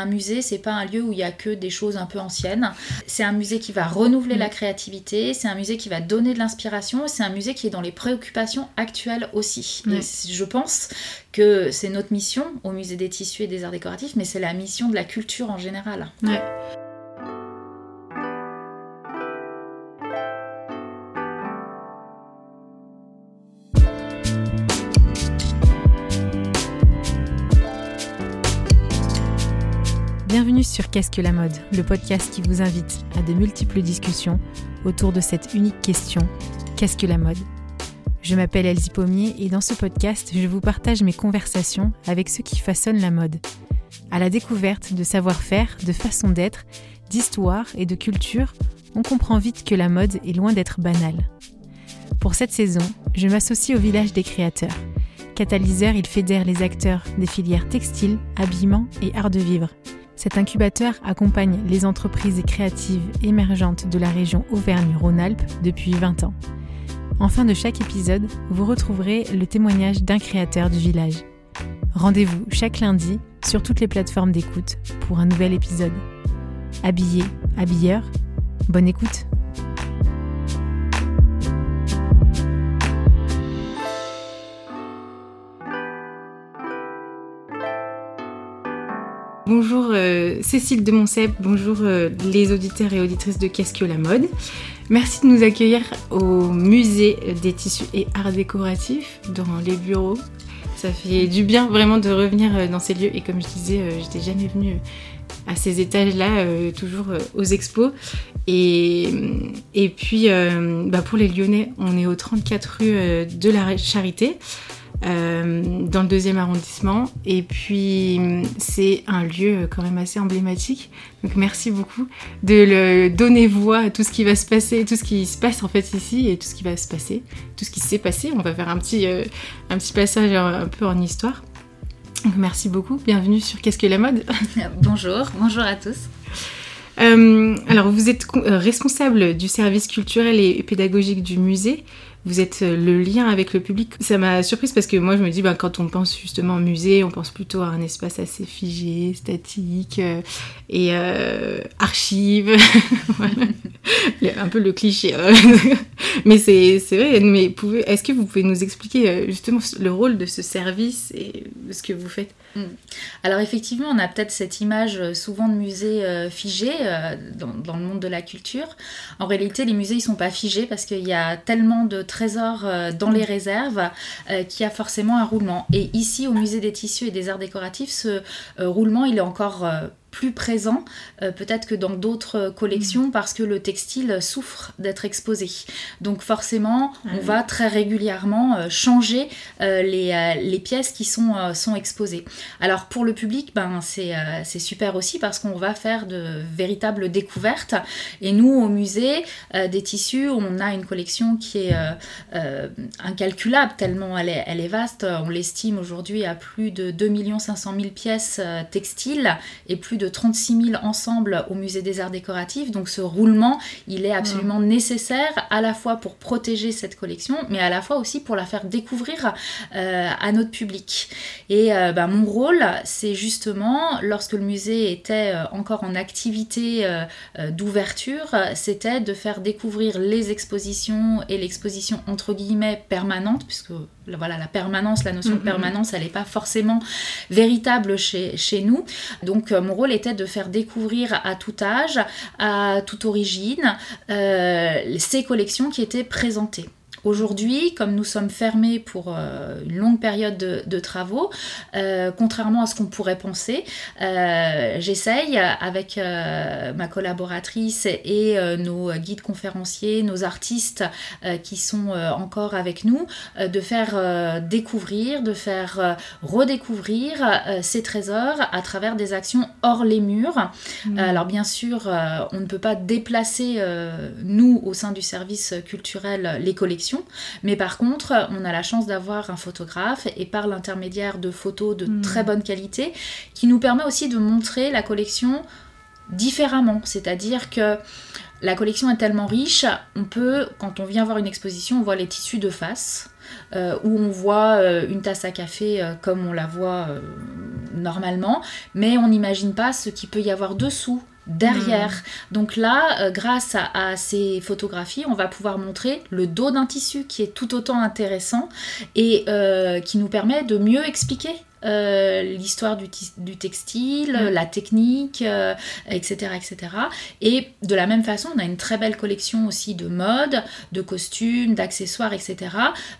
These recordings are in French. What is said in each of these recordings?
un musée, c'est pas un lieu où il y a que des choses un peu anciennes. C'est un musée qui va renouveler la créativité, c'est un musée qui va donner de l'inspiration, c'est un musée qui est dans les préoccupations actuelles aussi. Et je pense que c'est notre mission au musée des tissus et des arts décoratifs, mais c'est la mission de la culture en général. Ouais. Sur Qu'est-ce que la mode, le podcast qui vous invite à de multiples discussions autour de cette unique question Qu'est-ce que la mode? Je m'appelle Elsie Pommier et dans ce podcast, je vous partage mes conversations avec ceux qui façonnent la mode. À la découverte de savoir-faire, de façon d'être, d'histoire et de culture, on comprend vite que la mode est loin d'être banale. Pour cette saison, je m'associe au village des créateurs. Catalyseur, il fédère les acteurs des filières textiles, habillement et art de vivre. Cet incubateur accompagne les entreprises créatives émergentes de la région Auvergne-Rhône-Alpes depuis 20 ans. En fin de chaque épisode, vous retrouverez le témoignage d'un créateur du village. Rendez-vous chaque lundi sur toutes les plateformes d'écoute pour un nouvel épisode. Habillé, habilleur, bonne écoute Bonjour euh, Cécile de Monsep, bonjour euh, les auditeurs et auditrices de Qu'est-ce que la mode. Merci de nous accueillir au musée des tissus et arts décoratifs dans les bureaux. Ça fait du bien vraiment de revenir euh, dans ces lieux et comme je disais, j'étais jamais venue à ces étages-là, toujours aux expos. Et, et puis bah, pour les Lyonnais, on est au 34 rue de la Charité. Euh, dans le deuxième arrondissement. Et puis, c'est un lieu quand même assez emblématique. Donc, merci beaucoup de le donner voix à tout ce qui va se passer, tout ce qui se passe en fait ici et tout ce qui va se passer, tout ce qui s'est passé. On va faire un petit, euh, un petit passage un peu en histoire. Donc, merci beaucoup. Bienvenue sur Qu'est-ce que la mode? Bonjour, bonjour à tous. Euh, alors, vous êtes responsable du service culturel et pédagogique du musée vous êtes euh, le lien avec le public. Ça m'a surprise parce que moi je me dis, ben, quand on pense justement au musée, on pense plutôt à un espace assez figé, statique euh, et euh, archive. un peu le cliché. Hein. mais c'est vrai, mais est-ce que vous pouvez nous expliquer justement le rôle de ce service et ce que vous faites? Mm. Alors effectivement, on a peut-être cette image euh, souvent de musée euh, figé euh, dans, le monde de la culture. En réalité, les musées, ils sont pas figés parce qu'il y a tellement de trésors dans les réserves qu'il y a forcément un roulement. Et ici, au musée des tissus et des arts décoratifs, ce roulement, il est encore plus présent euh, peut-être que dans d'autres collections mm. parce que le textile souffre d'être exposé. Donc forcément, ah on va très régulièrement euh, changer euh, les, les, pièces qui sont, sont exposées. Alors pour le public, ben, c'est super aussi parce qu'on va faire de véritables découvertes. Et nous, au musée des tissus, on a une collection qui est incalculable tellement elle est, elle est vaste. On l'estime aujourd'hui à plus de 2 500 000 pièces textiles et plus de 36 000 ensembles au musée des arts décoratifs. Donc ce roulement, il est absolument nécessaire à la fois pour protéger cette collection, mais à la fois aussi pour la faire découvrir euh, à notre public. Et euh, bah, mon rôle, c'est justement, lorsque le musée était euh, encore en activité d'ouverture, c'était de faire découvrir les expositions et l'exposition entre guillemets permanente, puisque voilà, la permanence, la notion de mm-hmm. permanence, elle n'est pas forcément véritable chez, chez nous. Donc mon rôle était de faire découvrir à tout âge, à toute origine, euh, ces collections qui étaient présentées. Aujourd'hui, comme nous sommes fermés pour euh, une longue période de, travaux, euh, contrairement à ce qu'on pourrait penser, euh, j'essaye avec ma collaboratrice et nos guides conférenciers, nos artistes qui sont encore avec nous, de faire découvrir, de faire redécouvrir ces trésors à travers des actions hors les murs. Mmh. alors bien sûr, on ne peut pas déplacer, nous, au sein du service culturel, les collections mais par contre, on a la chance d'avoir un photographe et par l'intermédiaire de photos de hmm. très bonne qualité qui nous permet aussi de montrer la collection différemment. C'est-à-dire que la collection est tellement riche, on peut, quand on vient voir une exposition, on voit les tissus de face. Euh, où on voit euh, une tasse à café euh, comme on la voit normalement, mais on n'imagine pas ce qu'il peut y avoir dessous, derrière. Hmm. Donc là, grâce à, ces photographies, on va pouvoir montrer le dos d'un tissu qui est tout autant intéressant et qui nous permet de mieux expliquer euh, l'histoire du, du, textile, mm. la technique, etc., euh, etc. Et de la même façon, on a une très belle collection aussi de mode, de costumes, d'accessoires, etc.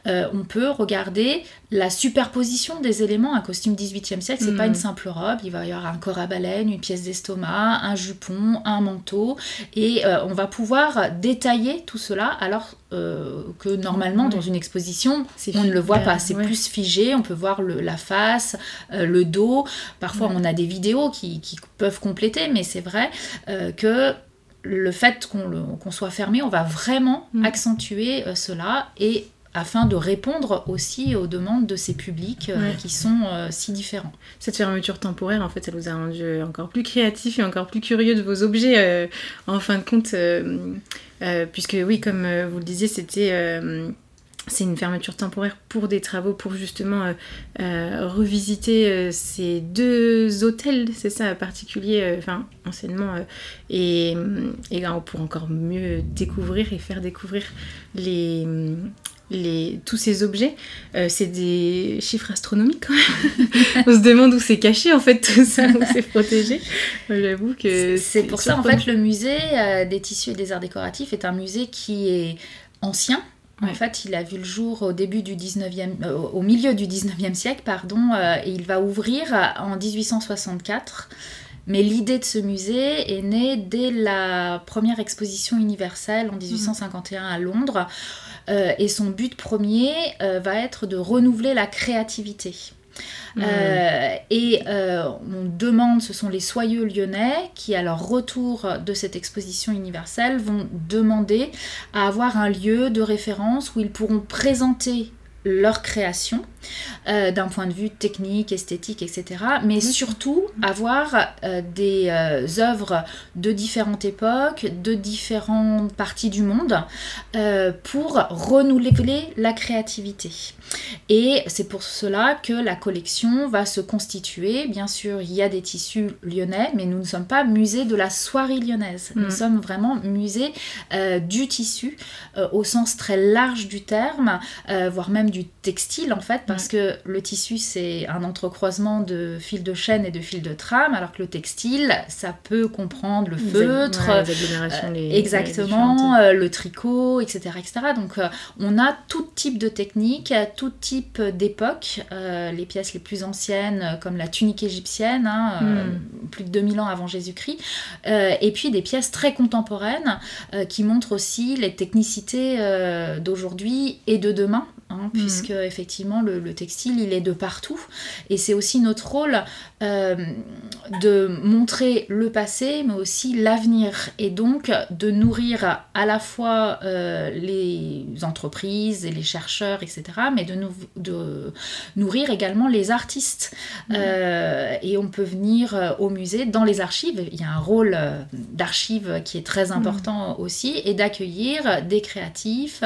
Euh, on peut regarder la superposition des éléments. Un costume 18e siècle, c'est pas une mm. simple robe. Il va y avoir un corps à baleine, une pièce d'estomac, un jupon, un manteau. Et on va pouvoir détailler tout cela alors que normalement, dans une exposition, on ne le voit pas. C'est plus figé. On peut voir le, la face euh, le dos. Parfois, on a des vidéos qui, peuvent compléter, mais c'est vrai euh, que le fait qu'on soit fermé, on va vraiment mm. accentuer euh, cela et afin de répondre aussi aux demandes de ces publics qui sont si différents. Cette fermeture temporaire, en fait, ça vous a rendu encore plus créatif et encore plus curieux de vos objets, en fin de compte, puisque oui, comme vous le disiez, c'était c'est une fermeture temporaire pour des travaux pour justement euh, euh, revisiter euh, ces deux hôtels, c'est ça, particulier, enfin anciennement, et, et pour encore mieux découvrir et faire découvrir les, les, tous ces objets. c'est des chiffres astronomiques quand même. On se demande où c'est caché en fait tout ça, où c'est protégé. J'avoue que c'est pour ça en fait le musée des tissus et des arts décoratifs est un musée qui est ancien en fait, il a vu le jour au début du 19e, euh, au milieu du 19e siècle, pardon, euh, et il va ouvrir en 1864. Mais l'idée de ce musée est née dès la première exposition universelle en 1851 à Londres. Euh, et son but premier va être de renouveler la créativité. Mm. Euh, et euh, on demande, ce sont les soyeux lyonnais qui, à leur retour de cette exposition universelle, vont demander à avoir un lieu de référence où ils pourront présenter leur création euh, d'un point de vue technique, esthétique, etc. Mais surtout avoir euh, des euh, œuvres de différentes époques, de différentes parties du monde pour renouveler la créativité. Et c'est pour cela que la collection va se constituer. Bien sûr, il y a des tissus lyonnais, mais nous ne sommes pas musée de la soirée lyonnaise. Nous mm. sommes vraiment musée du tissu au sens très large du terme, voire même du textile en fait, parce que le tissu c'est un entrecroisement de fils de chaîne et de fils de trame, alors que le textile ça peut comprendre le feutre, euh, exactement, euh, le tricot, etc. etc. Donc euh, on a tout type de technique, tout type d'époque, les pièces les plus anciennes comme la tunique égyptienne, hein, hmm. plus de 2000 ans avant Jésus-Christ, et puis des pièces très contemporaines qui montrent aussi les technicités d'aujourd'hui et de demain Hein, mm. puisque effectivement le, textile il est de partout et c'est aussi notre rôle euh, de montrer le passé mais aussi l'avenir et donc de nourrir à la fois euh, les entreprises et les chercheurs etc mais de, de nourrir également les artistes mm. euh, et on peut venir au musée dans les archives il y a un rôle d'archive qui est très mm. important aussi et d'accueillir des créatifs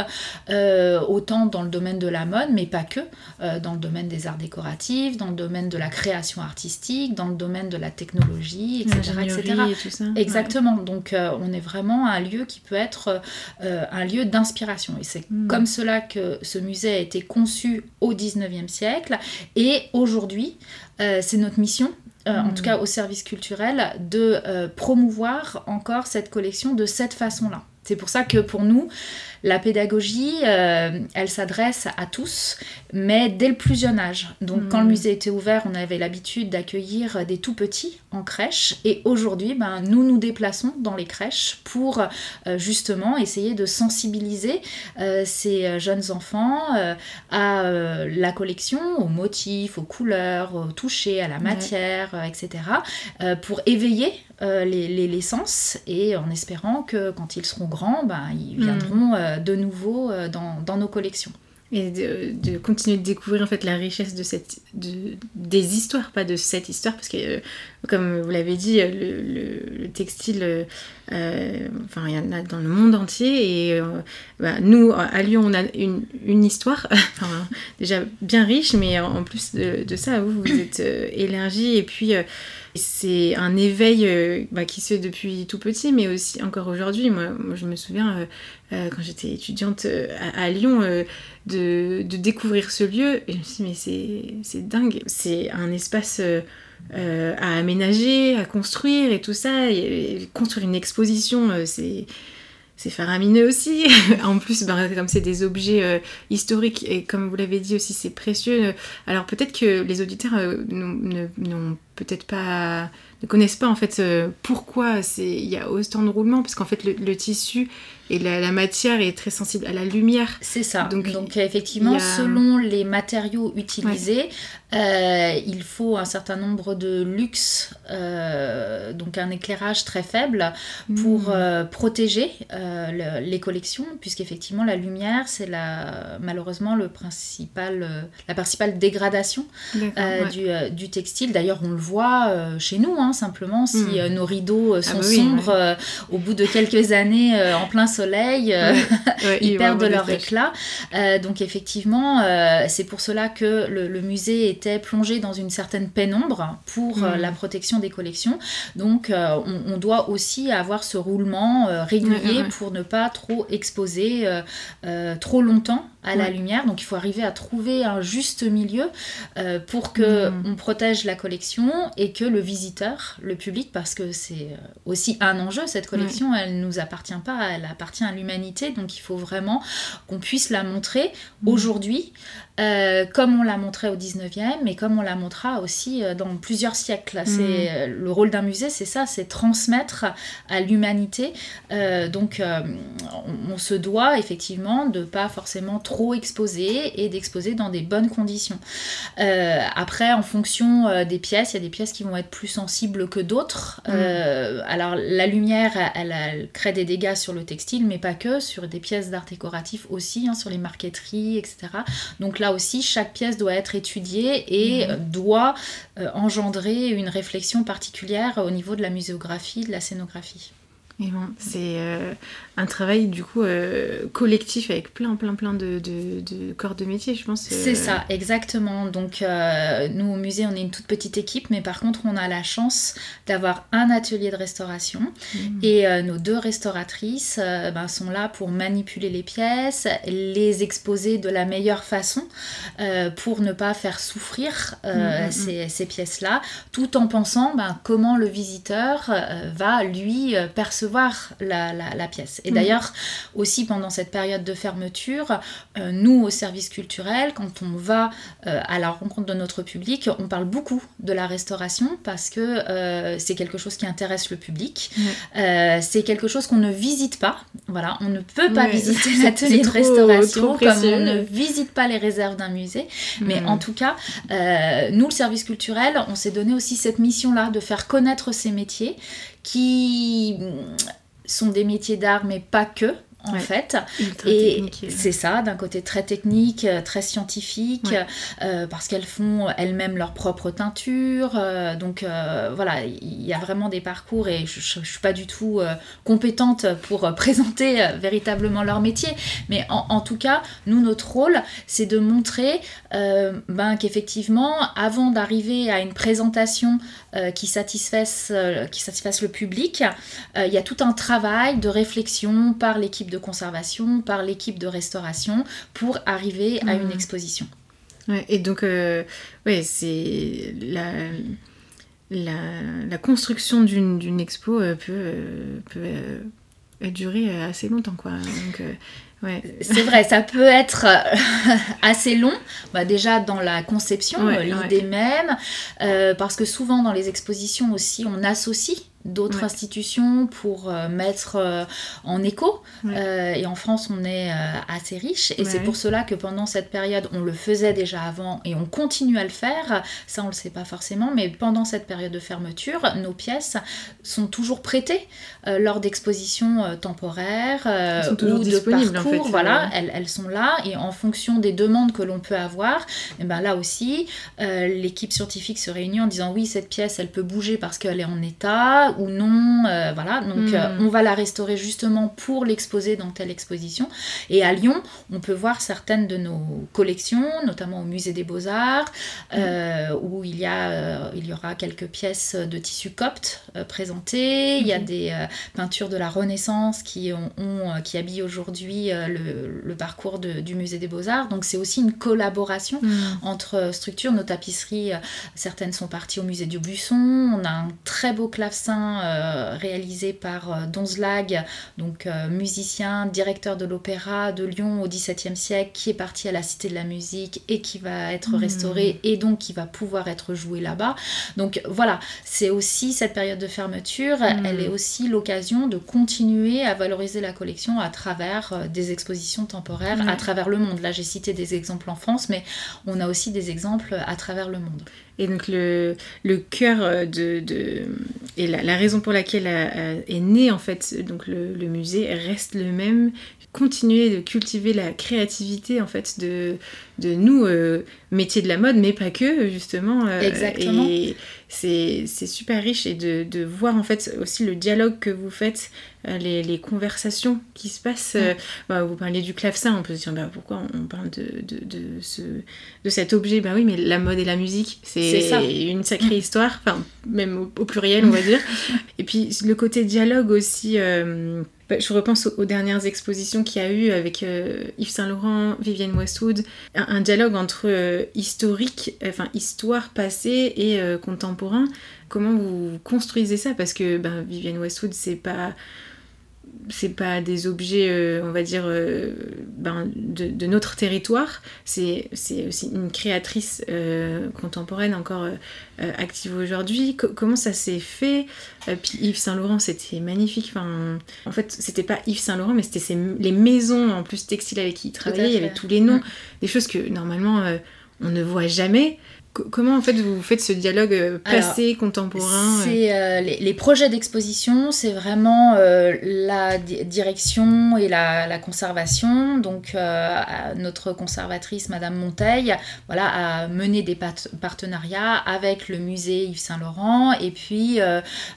autant dans le domaine de la mode, mais pas que, euh, dans le domaine des arts décoratifs, dans le domaine de la création artistique, dans le domaine de la technologie, etc. etc. Exactement. Donc euh, on est vraiment un lieu qui peut être euh, un lieu d'inspiration. Et c'est hmm. comme cela que ce musée a été conçu au 19e siècle. Et aujourd'hui, c'est notre mission en hmm. tout cas au service culturel, de promouvoir encore cette collection de cette façon-là. C'est pour ça que pour nous, la pédagogie, euh, elle s'adresse à tous, mais dès le plus jeune âge. Donc quand le hmm. musée était ouvert, on avait l'habitude d'accueillir des tout petits en crèche. Et aujourd'hui, ben, nous nous déplaçons dans les crèches pour euh, justement essayer de sensibiliser euh, ces jeunes enfants à la collection, aux motifs, aux couleurs, au toucher, à la matière, etc. pour éveiller les, les, sens et en espérant que quand ils seront grands, ben, ils hmm. viendront de nouveau euh, dans, nos collections. et de, continuer de découvrir en fait la richesse de cette de, des histoires pas de cette histoire parce que euh, comme vous l'avez dit le, textile euh, enfin il y en a dans le monde entier et euh, bah, nous à Lyon on a une, une histoire déjà bien riche mais en plus de, ça vous vous êtes élargi et puis c'est un éveil bah, qui se fait depuis tout petit, mais aussi encore aujourd'hui. Moi, je me souviens, euh, quand j'étais étudiante euh, à, Lyon, euh, de, découvrir ce lieu. Et je me suis dit, mais c'est dingue. C'est un espace à aménager, à construire et tout ça. Et, construire une exposition, c'est c'est faramineux aussi. en plus, ben, comme c'est des objets historiques et comme vous l'avez dit aussi, c'est précieux. Alors peut-être que les auditeurs n'ont peut-être pas ne connaissent pas en fait pourquoi il y a autant de roulement parce qu'en fait le, tissu et la, matière est très sensible à la lumière. C'est ça. Donc, effectivement, selon les matériaux utilisés, euh, il faut un certain nombre de luxe, euh, donc un éclairage très faible pour hmm. euh, protéger les collections, puisqu'effectivement la lumière, c'est la, malheureusement le principal, la principale dégradation du, du, textile. D'ailleurs, on le voit chez nous, hein, simplement, si hmm. nos rideaux sont ah bah sombres au bout de quelques années en plein soleil, euh, ils perdent leur éclat. Euh, donc effectivement, euh, c'est pour cela que le, musée était plongé dans une certaine pénombre pour la protection des collections. Donc on, doit aussi avoir ce roulement régulier pour ne pas trop exposer trop longtemps à la lumière. Donc il faut arriver à trouver un juste milieu pour que mm. on protège la collection et que le visiteur, le public, parce que c'est aussi un enjeu, cette collection, elle ne nous appartient pas, elle appartient appartient à l'humanité, donc il faut vraiment qu'on puisse la montrer mmh. aujourd'hui euh, comme on l'a montré au 19e, mais comme on la montrera aussi euh, dans plusieurs siècles. C'est mm. euh, Le rôle d'un musée, c'est ça, c'est transmettre à l'humanité. donc, on, se doit effectivement de pas forcément trop exposer et d'exposer dans des bonnes conditions. après, en fonction des pièces, il y a des pièces qui vont être plus sensibles que d'autres. Mm. alors, la lumière, elle, crée des dégâts sur le textile, mais pas que, sur des pièces d'art décoratif aussi, hein, sur les marqueteries, etc. Donc là aussi, chaque pièce doit être étudiée et mhm. doit euh, engendrer une réflexion particulière au niveau de la muséographie, de la scénographie. Et bon, c'est euh, un travail du coup euh, collectif avec plein plein plein de, de, corps de métier, je pense. C'est euh. ça, exactement. Donc nous au musée, on est une toute petite équipe, mais par contre, on a la chance d'avoir un atelier de restauration mmh. et nos deux restauratrices ben, sont là pour manipuler les pièces, les exposer de la meilleure façon pour ne pas faire souffrir mmh, mmh, ces, ces pièces-là, tout en pensant ben, comment le visiteur va lui percevoir voir la, la, pièce. Et mm. d'ailleurs, aussi pendant cette période de fermeture, euh, nous, au service culturel, quand on va euh, à la rencontre de notre public, on parle beaucoup de la restauration parce que euh, c'est quelque chose qui intéresse le public. c'est quelque chose qu'on ne visite pas. Voilà, on ne peut pas visiter l'atelier de restauration comme on ne visite pas les réserves d'un musée. Mais en tout cas, nous, le service culturel, on s'est donné aussi cette mission-là de faire connaître ces métiers qui sont des métiers d'art, mais pas que en fait. Et c'est ça, d'un côté très technique, euh, très scientifique, euh, parce qu'elles font elles-mêmes leur propre teinture. Euh, donc voilà, il y a vraiment des parcours et je ne suis pas du tout compétente pour présenter véritablement leur métier. Mais en, tout cas, nous, notre rôle, c'est de montrer ben, qu'effectivement, avant d'arriver à une présentation qui, satisfasse, qui satisfasse le public, il y a tout un travail de réflexion par l'équipe de conservation, par l'équipe de restauration pour arriver à une mmh. exposition. et donc, euh, ouais, c'est la, la, construction d'une expo euh, peut, euh, peut durer assez longtemps, quoi. Donc, Ouais. C'est vrai, ça peut être assez long, bah déjà dans la conception, l'idée même, parce que souvent dans les expositions aussi, on associe d'autres institutions pour euh, mettre euh, en écho. Euh, et en France, on est assez riche. Et c'est pour cela que pendant cette période, on le faisait déjà avant et on continue à le faire. Ça, on le sait pas forcément. Mais pendant cette période de fermeture, nos pièces sont toujours prêtées lors d'expositions temporaires ou de parcours. fait. voilà, elles, elles, sont là et en fonction des demandes que l'on peut avoir, et eh ben là aussi, l'équipe scientifique se réunit en disant oui, cette pièce, elle peut bouger parce qu'elle est en état ou non, voilà. Donc hmm. on va la restaurer justement pour l'exposer dans telle exposition. Et à Lyon, on peut voir certaines de nos collections, notamment au musée des Beaux-Arts, hmm. où il y, a, il y aura quelques pièces de tissu copte présentées. Il y a mhm. des peintures de la Renaissance qui, ont, euh, qui habillent aujourd'hui euh, le, parcours du musée des beaux-arts. Donc c'est aussi une collaboration entre structures. Nos tapisseries, euh, certaines sont parties au musée du Busson. On a un très beau clavecin réalisé par Donzlag, donc musicien, directeur de l'opéra de Lyon au XVIIe siècle, qui est parti à la Cité de la Musique et qui va être mm. restauré et donc qui va pouvoir être joué là-bas. Donc voilà, c'est aussi cette période de fermeture, mm. elle est aussi l'occasion de continuer à valoriser la collection à travers euh, des expositions temporaires à travers le monde. Là, j'ai cité des exemples en France, mais on a aussi des exemples à travers le monde. Et donc le, le cœur euh, de, de et la, raison pour laquelle euh, est né en fait donc le, le, musée reste le même. Continuer de cultiver la créativité en fait de, de nous métiers de la mode, mais pas que justement. Exactement. Et c'est super riche et de, de, voir en fait aussi le dialogue que vous faites euh, les, conversations qui se passent. Euh, bah, vous parliez du clavecin, on peut se dire bah, pourquoi on parle de, de, ce, de cet objet? Bah oui, mais la mode et la musique, c'est une sacrée histoire, enfin, même au, pluriel, on va dire. et puis le côté dialogue aussi. Euh, bah, je repense aux, dernières expositions qu'il y a eu avec Yves Saint Laurent, Vivienne Westwood, un, dialogue entre historique, enfin histoire passée et contemporain. Comment vous construisez ça? Parce que ben, Vivienne Westwood, c'est pas c'est pas des objets, euh, on va dire, euh, ben, de, notre territoire. C'est aussi une créatrice euh, contemporaine encore active aujourd'hui. comment ça s'est fait? Puis Yves Saint Laurent, c'était magnifique. Enfin, en fait, c'était pas Yves Saint Laurent, mais c'était les maisons en plus textiles avec qui il travaillait. Il y avait tous les noms, des choses que normalement on ne voit jamais. Comment en fait vous faites ce dialogue euh, passé, contemporain euh C'est euh, les, projets d'exposition, c'est vraiment la direction et la, conservation. Donc notre conservatrice Madame Monteil, voilà, a mené des partenariats avec le musée Yves Saint Laurent et puis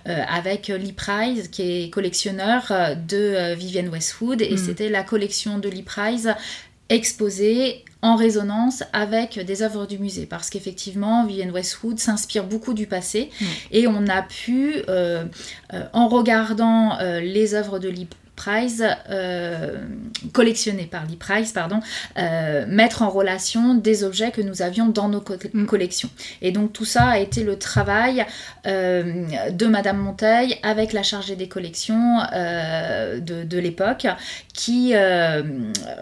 avec Lee Price qui est collectionneur de Vivienne Westwood et hmm. c'était la collection de Lee Price exposée en résonance avec des œuvres du musée. Parce qu'effectivement Vivienne Westwood s'inspire beaucoup du passé et on a pu euh, euh, en regardant euh, les œuvres de Lee Price, euh, collectionnés par Lee Price, pardon, euh, mettre en relation des objets que nous avions dans nos mm. collections. Et donc tout ça a été le travail euh, de Madame Monteil avec la chargée des collections de, l'époque qui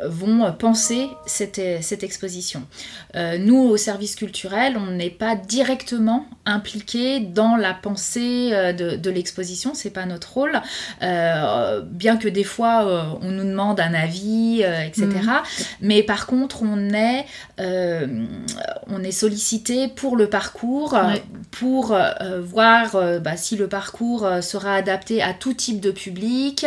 vont penser cette, cette exposition. nous, au service culturel, on n'est pas directement impliqué dans la pensée de, de l'exposition, c'est pas notre rôle, bien que des fois euh, on nous demande un avis, euh, etc. Mhm. Mais par contre, on est, euh, on est sollicité pour le parcours, pour voir bah, si le parcours sera adapté à tout type de public.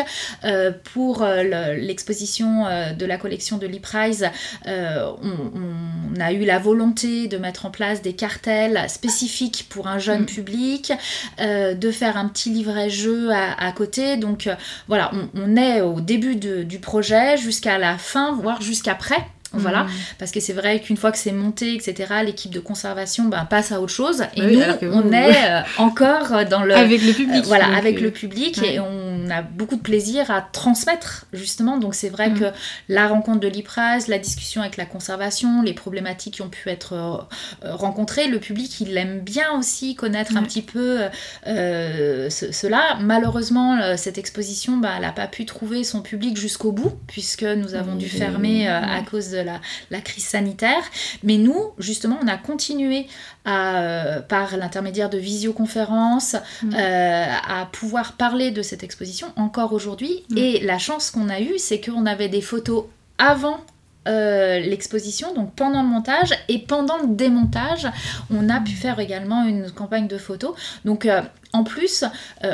pour l'exposition de la collection de l'e-prize, on, a eu la volonté de mettre en place des cartels spécifiques pour un jeune mm. public, de faire un petit livret jeu à, côté. Donc voilà, on on est au début du projet jusqu'à la fin, voire jusqu'après. Voilà, mm. parce que c'est vrai qu'une fois que c'est monté, etc., l'équipe de conservation ben, passe à autre chose. Et nous, on est euh, encore dans le. Avec le public. Euh, voilà, avec le public. Et on a beaucoup de plaisir à transmettre, justement. Donc c'est vrai mm. que la rencontre de l'IPRAS, la discussion avec la conservation, les problématiques qui ont pu être euh, rencontrées, le public, il aime bien aussi connaître un petit peu cela. Malheureusement, cette exposition, ben, elle n'a pas pu trouver son public jusqu'au bout, puisque nous avons dû fermer à cause de la, crise sanitaire. Mais nous, justement, on a continué à, euh, par l'intermédiaire de visioconférences mm. euh, à pouvoir parler de cette exposition encore aujourd'hui. Mm. Et la chance qu'on a eue, c'est qu'on avait des photos avant euh, l'exposition, donc pendant le montage et pendant le démontage, on a pu faire également une campagne de photos. Donc en plus,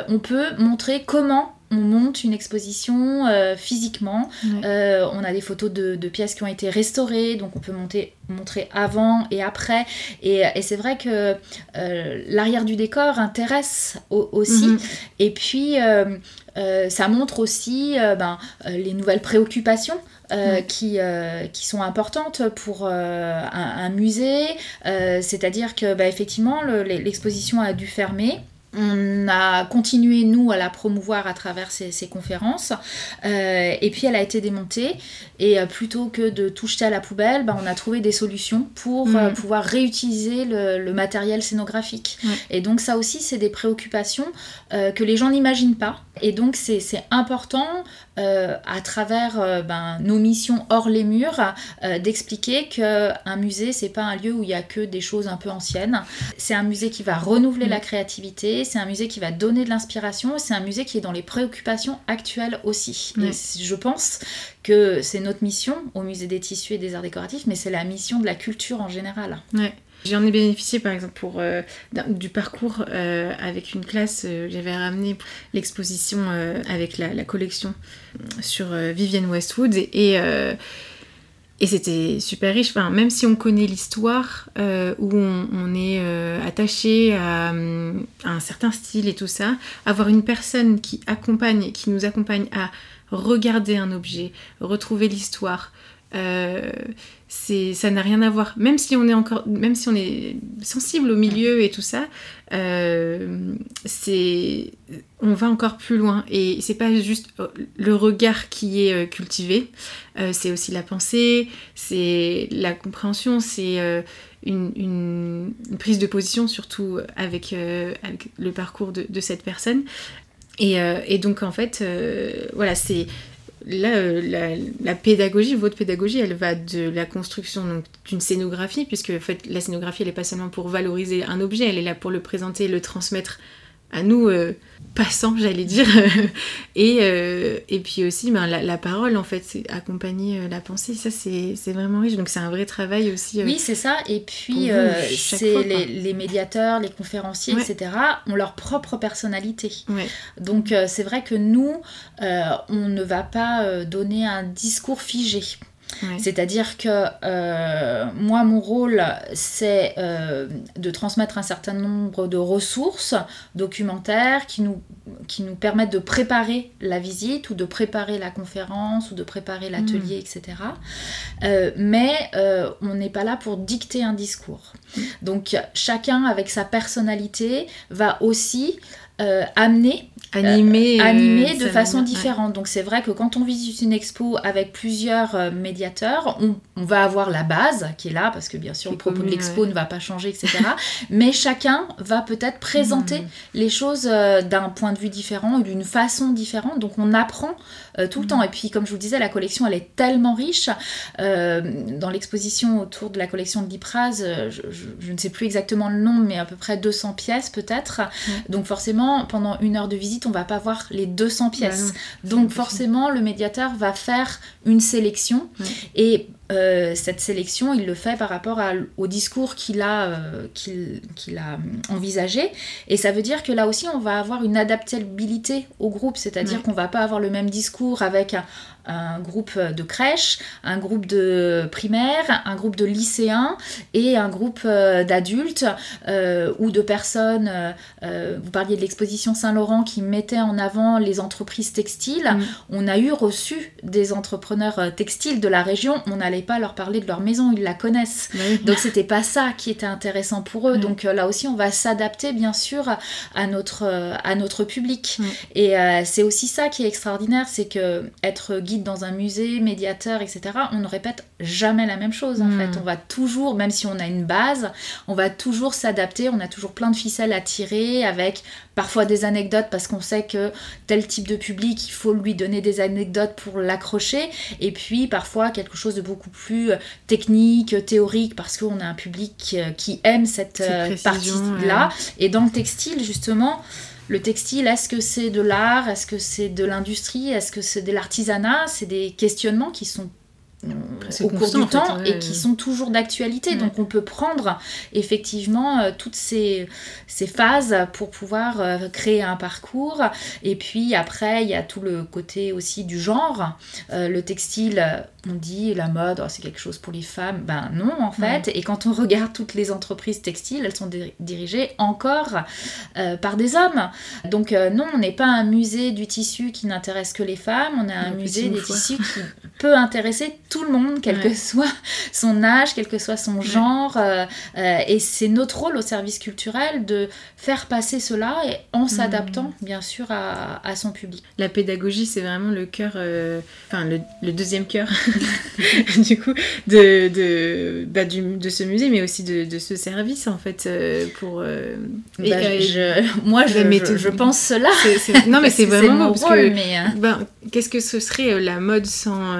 on peut montrer comment on monte une exposition euh, physiquement. Euh, on a des photos de, pièces qui ont été restaurées, donc on peut monter, montrer avant et après. Et, c'est vrai que l'arrière du décor intéresse aussi. Mhm. Et puis, ça montre aussi ben, les nouvelles préoccupations. Euh, qui, euh, qui sont importantes pour euh, un, musée. C'est-à-dire que, bah, effectivement, l'exposition a dû fermer. On a continué, nous, à la promouvoir à travers ces, conférences. et puis, elle a été démontée. Et plutôt que de tout jeter à la poubelle, bah, on a trouvé des solutions pour mm. pouvoir réutiliser le, matériel scénographique. Et donc, ça aussi, c'est des préoccupations que les gens n'imaginent pas. Et donc, c'est important euh, à travers euh, ben, nos missions hors les murs, euh, d'expliquer qu'un musée, c'est pas un lieu où il y a que des choses un peu anciennes. C'est un musée qui va renouveler la créativité, c'est un musée qui va donner de l'inspiration, c'est un musée qui est dans les préoccupations actuelles aussi. Et je pense que c'est notre mission au musée des tissus et des arts décoratifs, mais c'est la mission de la culture en général. Ouais. J'en ai bénéficié par exemple pour euh, du parcours euh, avec une classe. Euh, j'avais ramené l'exposition avec la, collection sur Vivienne Westwood et, et c'était super riche. Même si on connaît l'histoire où on, est attaché à, un certain style et tout ça, avoir une personne qui accompagne, qui nous accompagne à regarder un objet, retrouver l'histoire, c'est ça n'a rien à voir. Même si on est encore même si on est sensible au milieu et tout ça euh, c'est on va encore plus loin. Et c'est pas juste euh, le regard qui est euh, cultivé c'est aussi la pensée c'est la compréhension c'est une, prise de position surtout avec, le parcours de, cette personne. Et, donc en fait voilà c'est là, euh, la, pédagogie, votre pédagogie, elle va de la construction d'une scénographie, puisque la scénographie, elle n'est pas seulement pour valoriser un objet, elle est là pour le présenter, le transmettre à nous euh, passants, j'allais dire. et, euh, et puis aussi, ben, la, parole, en fait, c'est accompagner euh, la pensée. Ça, c'est vraiment riche. Donc, c'est un vrai travail aussi. oui, c'est ça. Et puis, c'est les, les, médiateurs, les conférenciers, etc., ont leur propre personnalité. Donc, c'est vrai que nous, on ne va pas donner un discours figé. C'est-à-dire que euh, moi, mon rôle, c'est euh, de transmettre un certain nombre de ressources documentaires qui nous, qui nous permettent de préparer la visite ou de préparer la conférence ou de préparer l'atelier, mm. etc. Euh, mais on n'est pas là pour dicter un discours. Mm. Donc chacun, avec sa personnalité, va aussi amener animé, euh, de façon différente. Donc c'est vrai que quand on visite une expo avec plusieurs euh, médiateurs, on, va avoir la base qui est là, parce que bien sûr le propos de l'expo ne va pas changer, etc. Mais chacun va peut-être présenter hmm. les choses euh, d'un point de vue différent ou d'une façon différente. Donc on apprend tout le hmm. temps. Et puis comme je vous disais, la collection elle est tellement riche. dans l'exposition autour de la collection de Lipraz, je, ne sais plus exactement le nombre, mais à peu près 200 pièces peut-être. Donc forcément, pendant une heure de visite, on va pas voir les 200 pièces. Donc forcément, le médiateur va faire une sélection et euh, cette sélection, il le fait par rapport au discours qu'il a, euh, qu'il, a envisagé. Et ça veut dire que là aussi, on va avoir une adaptabilité au groupe, c'est-à-dire qu'on va pas avoir le même discours avec un, un groupe de crèche, un groupe de primaire, un groupe de lycéens et un groupe euh, d'adultes euh, ou de personnes. Euh, vous parliez de l'exposition Saint-Laurent qui mettait en avant les entreprises textiles. Mm. On a eu reçu des entrepreneurs textiles de la région. On n'allait pas leur parler de leur maison, ils la connaissent. Bah Donc c'était pas ça qui était intéressant pour eux. Donc là aussi, on va s'adapter bien sûr à notre, à notre public. Et c'est aussi ça qui est extraordinaire, c'est que être guide dans un musée, médiateur, etc., on ne répète jamais la même chose en hmm. fait. On va toujours, même si on a une base, on va toujours s'adapter, on a toujours plein de ficelles à tirer avec parfois des anecdotes parce qu'on sait que tel type de public, il faut lui donner des anecdotes pour l'accrocher, et puis parfois quelque chose de beaucoup plus euh, technique, théorique, parce qu'on a un public euh, qui aime cette, euh, partie-là. Et dans le textile, justement, le textile, est-ce que c'est de l'art? Est-ce que c'est de l'industrie? Est-ce que c'est de l'artisanat? C'est des questionnements qui sont au cours du temps et qui sont toujours d'actualité. Donc on peut prendre effectivement euh, toutes ces, ces, phases pour pouvoir euh, créer un parcours. Et puis après, il y a tout le côté aussi du genre. Euh, le textile, on dit la mode, oh, c'est quelque chose pour les femmes. Ben non, en fait. Et quand on regarde toutes les entreprises textiles, elles sont dirigées encore par des hommes. Donc non, on n'est pas un musée du tissu qui n'intéresse que les femmes, on est un musée des tissus qui peut intéresser tout le monde, quel que soit son âge, quel que soit son genre. Euh, euh, et c'est notre rôle au service culturel de faire passer cela et en s'adaptant, mmh. bien sûr, à, son public. La pédagogie, c'est vraiment le cœur, euh, enfin le, deuxième cœur, du coup, de, de, bah, de ce musée, mais aussi de, ce service, en fait, pour... Bah, moi, je, je, pense cela. non, mais c'est vraiment parce que... Mais, ben, Qu'est-ce que ce serait la mode sans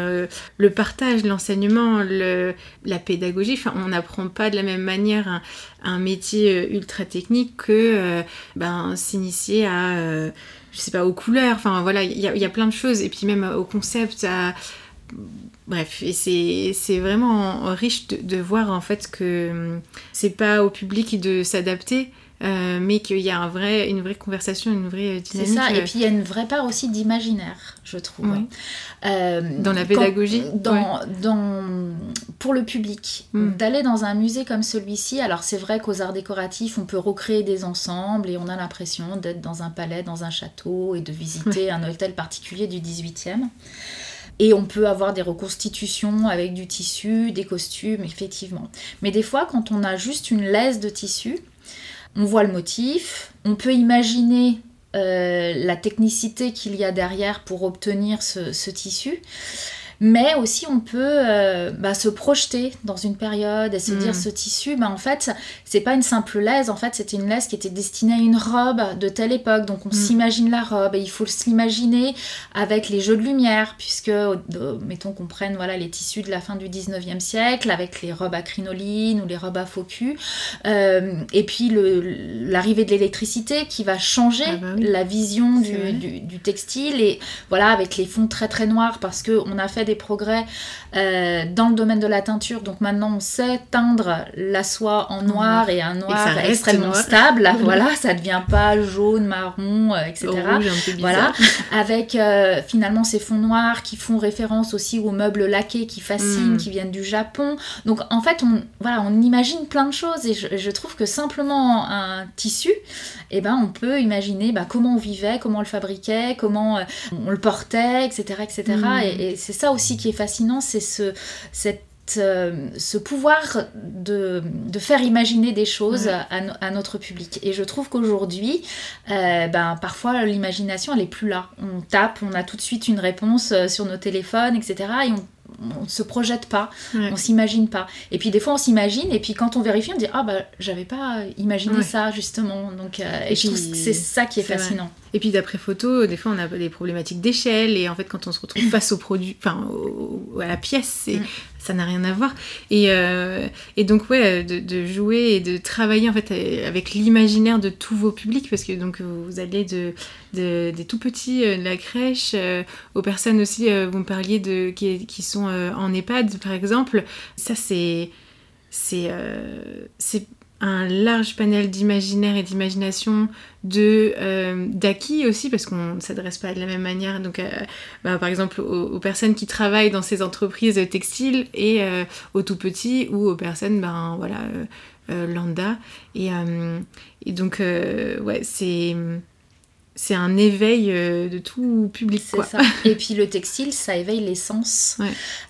le partage, l'enseignement, la pédagogie. Enfin, on n'apprend pas de la même manière un, métier euh, ultra technique que euh, ben, s'initier à, euh, je sais pas, aux couleurs. Enfin, voilà, il y, a plein de choses. Et puis même au concept, Bref, et c'est vraiment riche de, de, voir en fait que hum, c'est pas au public de s'adapter, euh, mais qu'il y a un vrai, une vraie conversation, une vraie dynamique. C'est ça, et puis il y a une vraie part aussi d'imaginaire, je trouve. Euh, dans la pédagogie dans, dans, Pour le public, hmm. d'aller dans un musée comme celui-ci, alors c'est vrai qu'aux arts décoratifs, on peut recréer des ensembles et on a l'impression d'être dans un palais, dans un château et de visiter un hôtel particulier du 18e. Et on peut avoir des reconstitutions avec du tissu, des costumes, effectivement. Mais des fois, quand on a juste une laisse de tissu, on voit le motif, on peut imaginer euh, la technicité qu'il y a derrière pour obtenir ce tissu mais aussi on peut euh, bah, se projeter dans une période et se dire mm. ce tissu, bah, en fait, c'est pas une simple laisse, en fait, c'était une laisse qui était destinée à une robe de telle époque, donc on mm. s'imagine la robe et il faut s'imaginer avec les jeux de lumière, puisque, mettons qu'on prenne voilà, les tissus de la fin du 19e siècle, avec les robes à crinoline ou les robes à faux cul, euh, et puis l'arrivée de l'électricité qui va changer ah bah la vision du, du, textile, et voilà, avec les fonds très très noirs, parce qu'on a fait des progrès euh, dans le domaine de la teinture. Donc maintenant, on sait teindre la soie en noir et un noir extrêmement stable. voilà, ça ne devient pas jaune, marron, euh, etc. voilà, avec euh, finalement ces fonds noirs qui font référence aussi aux meubles laqués qui fascinent, mm. qui viennent du Japon. Donc en fait, on, voilà, on imagine plein de choses et je, trouve que simplement un tissu, et eh ben, on peut imaginer bah, comment on vivait, comment on le fabriquait, comment on le portait, etc. etc. Mm. Et, et c'est ça aussi qui est fascinant, c'est ce, euh, ce pouvoir de, de, faire imaginer des choses à, notre public. Et je trouve qu'aujourd'hui, euh, ben, parfois l'imagination, elle est plus là. On tape, on a tout de suite une réponse euh, sur nos téléphones, etc. Et on on ne se projette pas, on s'imagine pas. Et puis des fois on s'imagine et puis quand on vérifie on dit ah bah j'avais pas imaginé ça justement. Donc et, je trouve que c'est ça qui est, fascinant. Et puis d'après photo, des fois on a des problématiques d'échelle et en fait quand on se retrouve face au produit, enfin à la pièce, mm. Ça n'a rien à voir. Et, euh, et donc ouais, de, jouer et de travailler en fait avec l'imaginaire de tous vos publics parce que donc vous allez de, des tout petits euh, de la crèche euh, aux personnes aussi, vous me parliez de qui, qui sont en EHPAD par exemple. Ça c'est c'est c'est un large panel d'imaginaire et d'imagination, de euh, d'acquis aussi, parce qu'on ne s'adresse pas de la même manière, donc euh, bah, par exemple aux, personnes qui travaillent dans ces entreprises textiles et euh, aux tout petits ou aux personnes ben voilà lambda. Et, et donc ouais c'est c'est un éveil euh, de tout public. Quoi. Ça. Et puis le textile, ça éveille les sens.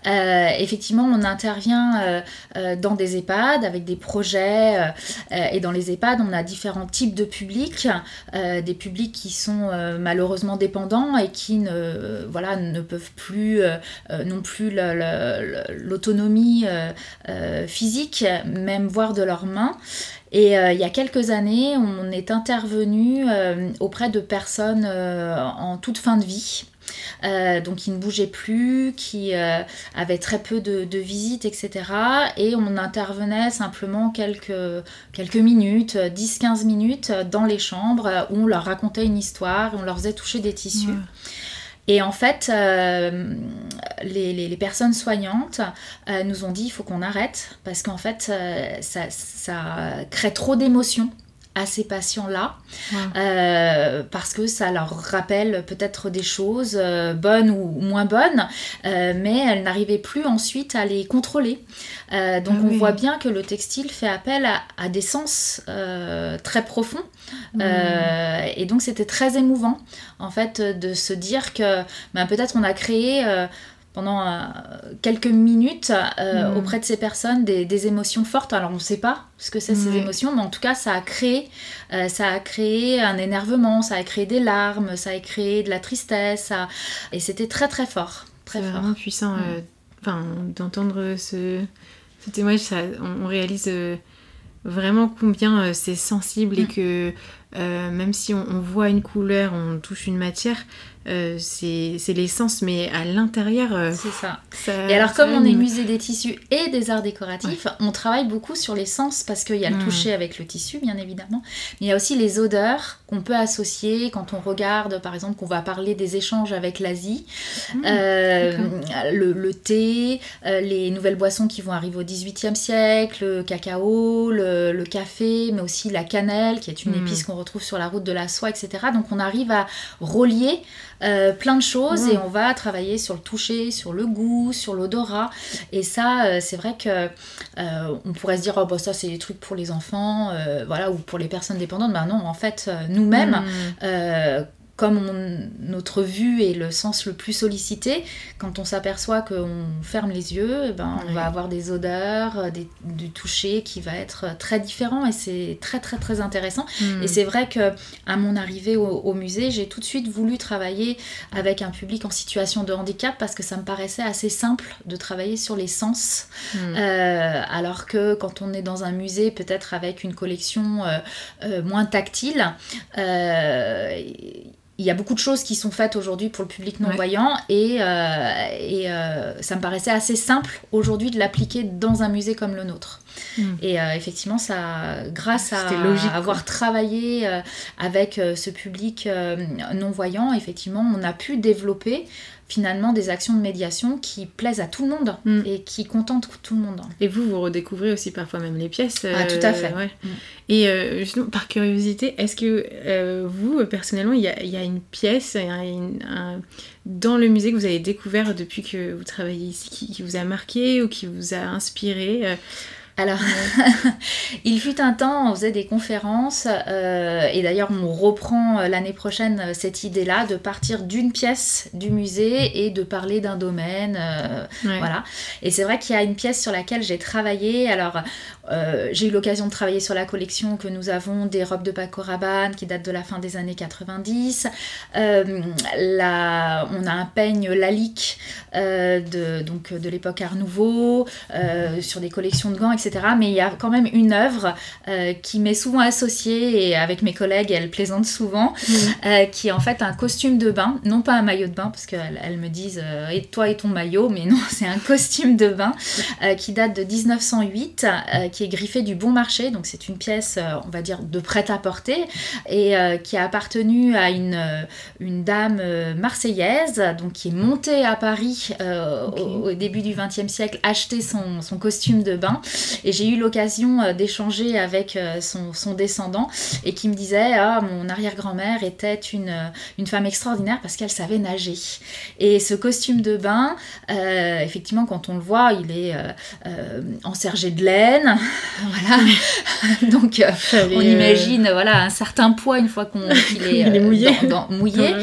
Euh, effectivement, on intervient euh, dans des EHPAD avec des projets. et dans les EHPAD, on a différents types de publics. des publics qui sont malheureusement dépendants et qui ne, voilà, ne peuvent plus non plus l'autonomie physique, même voir de leurs mains. Et euh, il y a quelques années, on est intervenu euh, auprès de personnes euh, en toute fin de vie. donc qui ne bougeaient plus, qui avaient très peu de, visites, etc. Et on intervenait simplement quelques, quelques minutes, 10-15 minutes dans les chambres où on leur racontait une histoire, on leur faisait toucher des tissus. Et en fait, les, personnes soignantes nous ont dit il faut qu'on arrête parce qu'en fait, ça, ça crée trop d'émotions à ces patients-là euh, parce que ça leur rappelle peut-être des choses euh, bonnes ou moins bonnes, euh, mais elles n'arrivaient plus ensuite à les contrôler. donc ah on voit bien que le textile fait appel à, des sens très profonds mmh. et donc c'était très émouvant en fait de se dire que ben, peut-être on a créé pendant euh, quelques minutes euh, mm. auprès de ces personnes des, émotions fortes. Alors on ne sait pas ce que c'est ces émotions, mais en tout cas ça a créé, euh, ça a créé un énervement, ça a créé des larmes, ça a créé de la tristesse, et c'était très très fort, très fort. vraiment puissant. Mm. Enfin, d'entendre ce, témoignage, ça, on, réalise vraiment combien c'est sensible et mm. que même si on, voit une couleur, on touche une matière, euh, c'est l'essence, mais à l'intérieur. Euh, c'est ça. Et alors, comme on est musée des tissus et des arts décoratifs, on travaille beaucoup sur les sens parce qu'il y a le hmm. toucher avec le tissu, bien évidemment, mais il y a aussi les odeurs qu'on peut associer quand on regarde, par exemple, qu'on va parler des échanges avec l'Asie, hmm, euh, le, thé, les nouvelles boissons qui vont arriver au XVIIIe siècle, le cacao, le, café, mais aussi la cannelle, qui est une hmm. épice qu'on retrouve sur la route de la soie, etc. Donc, on arrive à relier euh, plein de choses et on va travailler sur le toucher, sur le goût, sur l'odorat. Et ça, euh, c'est vrai que euh, on pourrait se dire, oh bah ça c'est des trucs pour les enfants, voilà, ou pour les personnes dépendantes. Ben non, en fait, nous-mêmes, mm comme notre vue est le sens le plus sollicité, quand on s'aperçoit qu'on ferme les yeux, eh ben, on va avoir des odeurs, euh, du toucher qui va être très différent et c'est très très très intéressant. Hmm. Et c'est vrai que à mon arrivée au, musée, j'ai tout de suite voulu travailler avec un public en situation de handicap parce que ça me paraissait assez simple de travailler sur les sens, hmm. euh, alors que quand on est dans un musée, peut-être avec une collection euh, moins tactile, il y a beaucoup de choses qui sont faites aujourd'hui pour le public non-voyant et, euh, et euh, ça me paraissait assez simple aujourd'hui de l'appliquer dans un musée comme le nôtre. Hmm. Et euh, effectivement, ça, grâce à avoir travaillé avec ce public non-voyant, effectivement, on a pu développer finalement des actions de médiation qui plaisent à tout le monde hmm. et qui contentent tout le monde. Et vous, vous redécouvrez aussi parfois même les pièces. Ah, tout à fait. Hmm. Et euh, justement, par curiosité, est-ce que euh, vous, personnellement, il y a, une pièce dans le musée que vous avez découvert depuis que vous travaillez ici qui, vous a marqué ou qui vous a inspiré euh, alors, il fut un temps, on faisait des conférences, euh, et d'ailleurs on reprend euh, l'année prochaine euh, cette idée-là de partir d'une pièce du musée et de parler d'un domaine. Voilà. Et c'est vrai qu'il y a une pièce sur laquelle j'ai travaillé. Alors, j'ai eu l'occasion de travailler sur la collection que nous avons des robes de Paco Rabanne qui date de la fin des années 90. La, on a un peigne Lalique de, donc, de l'époque Art Nouveau, sur des collections de gants, etc. Mais il y a quand même une œuvre euh, qui m'est souvent associée, et avec mes collègues, elle plaisante souvent, euh, qui est en fait un costume de bain, non pas un maillot de bain, parce qu'elles elles me disent euh, et toi et ton maillot, mais non, c'est un costume de bain qui date de 1908, qui est griffé du bon marché, donc c'est une pièce, on va dire, de prêt-à-porter, et qui a appartenu à une, une dame marseillaise, donc qui est montée à Paris au, début du XXe siècle, acheter son, son costume de bain et j'ai eu l'occasion euh, d'échanger avec euh, son, descendant et qui me disait Ah, mon arrière-grand-mère était une, euh, une femme extraordinaire parce qu'elle savait nager. Et ce costume de bain, effectivement, quand on le voit, il est ensergé de laine. voilà. Donc, on imagine voilà, un certain poids une fois qu'il est, mouillé. mouillé.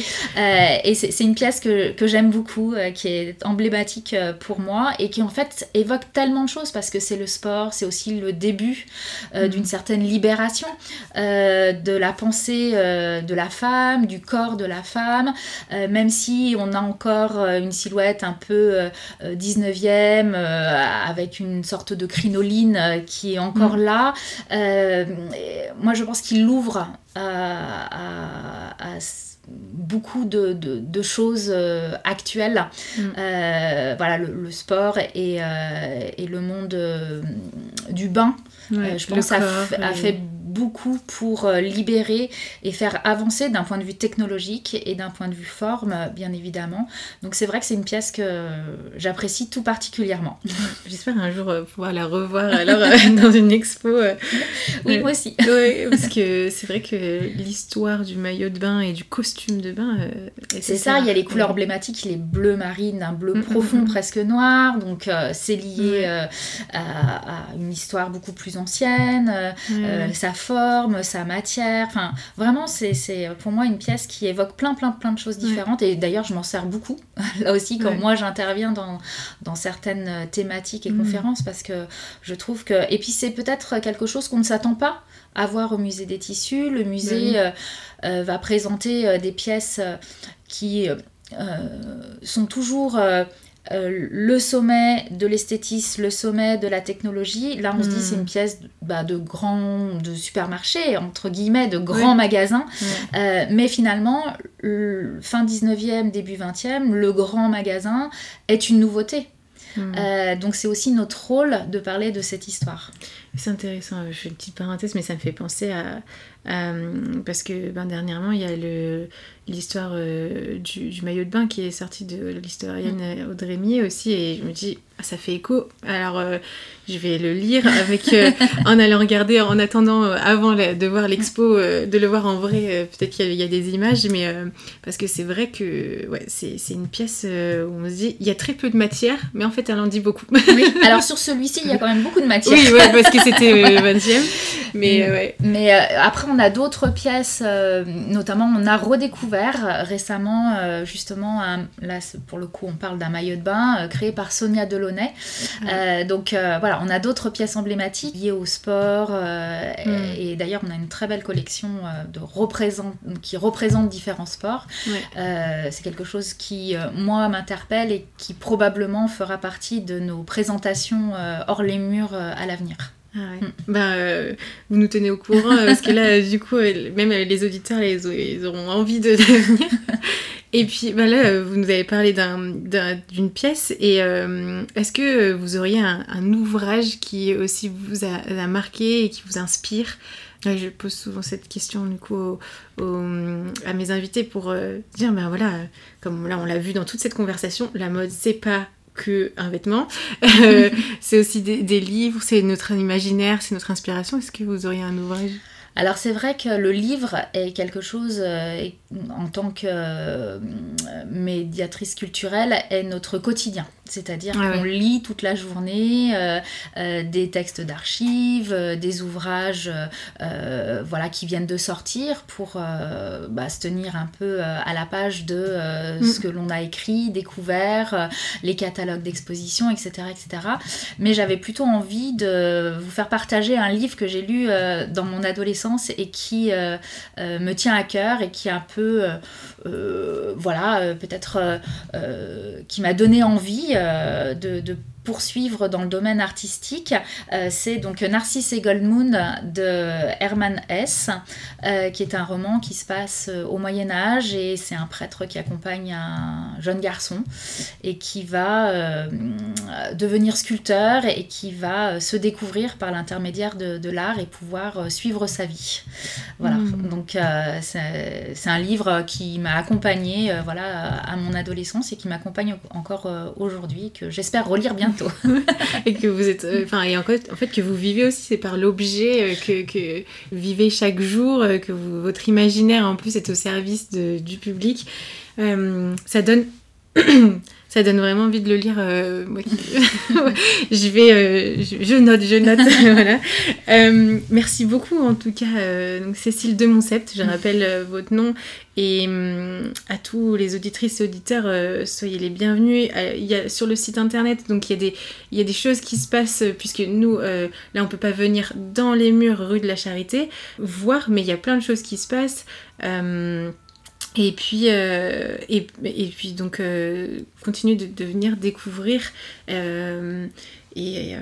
et c'est une pièce que, que j'aime beaucoup, qui est emblématique pour moi et qui en fait évoque tellement de choses parce que c'est le sport c'est aussi le début euh, mm. d'une certaine libération euh, de la pensée euh, de la femme, du corps de la femme, même si on a encore une silhouette un peu 19e avec une sorte de crinoline qui est encore mm. là. moi, je pense qu'il l'ouvre à, beaucoup de, choses actuelles. Mm. voilà, le, sport et, et, le monde du bain. Euh, je pense a, a, fait beaucoup pour libérer et faire avancer d'un point de vue technologique et d'un point de vue forme, bien évidemment. Donc c'est vrai que c'est une pièce que j'apprécie tout particulièrement. J'espère un jour pouvoir la revoir alors dans une expo. oui, moi aussi. Oui, parce que c'est vrai que l'histoire du maillot de bain et du costume de bain. c'est ça, il y a les couleurs emblématiques, les bleus marines, un bleu mm, mm, profond mm, presque noir, donc c'est lié à, une histoire beaucoup plus ancienne, forme, sa matière, enfin vraiment c'est pour moi une pièce qui évoque plein plein plein de choses différentes. Et d'ailleurs je m'en sers beaucoup. Là aussi quand moi j'interviens dans, dans certaines thématiques et conférences parce que je trouve que et puis c'est peut-être quelque chose qu'on ne s'attend pas à voir au musée des tissus. Le musée bah euh, euh, va présenter euh, des pièces qui sont toujours le sommet de l'esthétisme, le sommet de la technologie. Là, on se dit c'est une hmm. pièce bah, de grand, de supermarché, entre guillemets, de grand magasin. mais finalement, fin 19e, début 20e, le grand magasin est une nouveauté. Hmm. donc c'est aussi notre rôle de parler de cette histoire. C'est intéressant, je fais une petite parenthèse, mais ça me fait penser à, parce que ben, dernièrement, il y a l'histoire euh, du, maillot de bain qui est sorti de l'historienne mm. Audrey Mier aussi, et je me dis, ah, ça fait écho. Alors, euh, je vais le lire avec, euh, en allant regarder, en attendant, avant de voir l'expo, de le voir en vrai, peut-être qu'il y, a des images, mais parce que c'est vrai que ouais, c'est une pièce où on se dit, il y a très peu de matière, mais en fait, elle en dit beaucoup. oui, alors sur celui-ci, il y a quand même beaucoup de matière. Oui, parce que c'était 20e. Mais, ouais. mais après, on a d'autres pièces, euh, notamment on a redécouvert récemment euh, justement, là pour le coup on parle d'un maillot de bain euh, créé par Sonia Delaunay. donc voilà, on a d'autres pièces emblématiques liées au sport hmm. et, d'ailleurs on a une très belle collection de qui représente différents sports. C'est quelque chose qui moi m'interpelle et qui probablement fera partie de nos présentations hors les murs à l'avenir. Ah ouais. Euh, vous nous tenez au courant parce que là, du coup, même les auditeurs, ils, auront envie de, venir. Et puis bah là, vous nous avez parlé d'une pièce. Et euh, est-ce que vous auriez un, ouvrage qui aussi vous a, marqué et qui vous inspire? Je pose souvent cette question du coup à mes invités pour euh, dire ben voilà, comme là on l'a vu dans toute cette conversation, la mode c'est pas que un vêtement. Euh, c'est aussi des, livres, c'est notre imaginaire, c'est notre inspiration. Est-ce que vous auriez un ouvrage? Alors c'est vrai que le livre est quelque chose, euh, en tant que euh, médiatrice culturelle, est notre quotidien. C'est-à-dire ah qu'on lit toute la journée euh, des textes d'archives, des ouvrages voilà, qui viennent de sortir pour bah, se tenir un peu à la page de ce mm. que l'on a écrit, découvert, les catalogues d'exposition, etc., etc. Mais j'avais plutôt envie de vous faire partager un livre que j'ai lu dans mon adolescence et qui me tient à cœur et qui un peu, voilà, peut-être qui m'a donné envie euh, de poursuivre dans le domaine artistique, euh, c'est donc Narcisse et Goldmoon de Hermann Hesse, euh, qui est un roman qui se passe euh, au Moyen Âge et c'est un prêtre qui accompagne un jeune garçon et qui va devenir sculpteur et qui va se découvrir par l'intermédiaire de, l'art et pouvoir suivre sa vie. Voilà, mmh. donc c'est un livre qui m'a accompagné voilà, à mon adolescence et qui m'accompagne encore aujourd'hui, que j'espère relire et que vous êtes. Euh, enfin, et en fait, que vous vivez aussi, c'est par l'objet euh, que, que vivez chaque jour, euh, que votre imaginaire en plus est au service du public. ça donne. ça donne vraiment envie de le lire. je vais, je, note, je note. voilà. merci beaucoup en tout cas, Cécile de Moncept. Je rappelle votre nom et à tous les auditrices et auditeurs, euh, soyez les bienvenus. Euh, y a, sur le site internet, donc il y, a des, y a des choses qui se passent, puisque nous, euh, là, on peut pas venir dans les murs rue de la Charité voir, mais il y a plein de choses qui se passent. Et puis, et, et, puis donc, continuez de, de, venir découvrir. et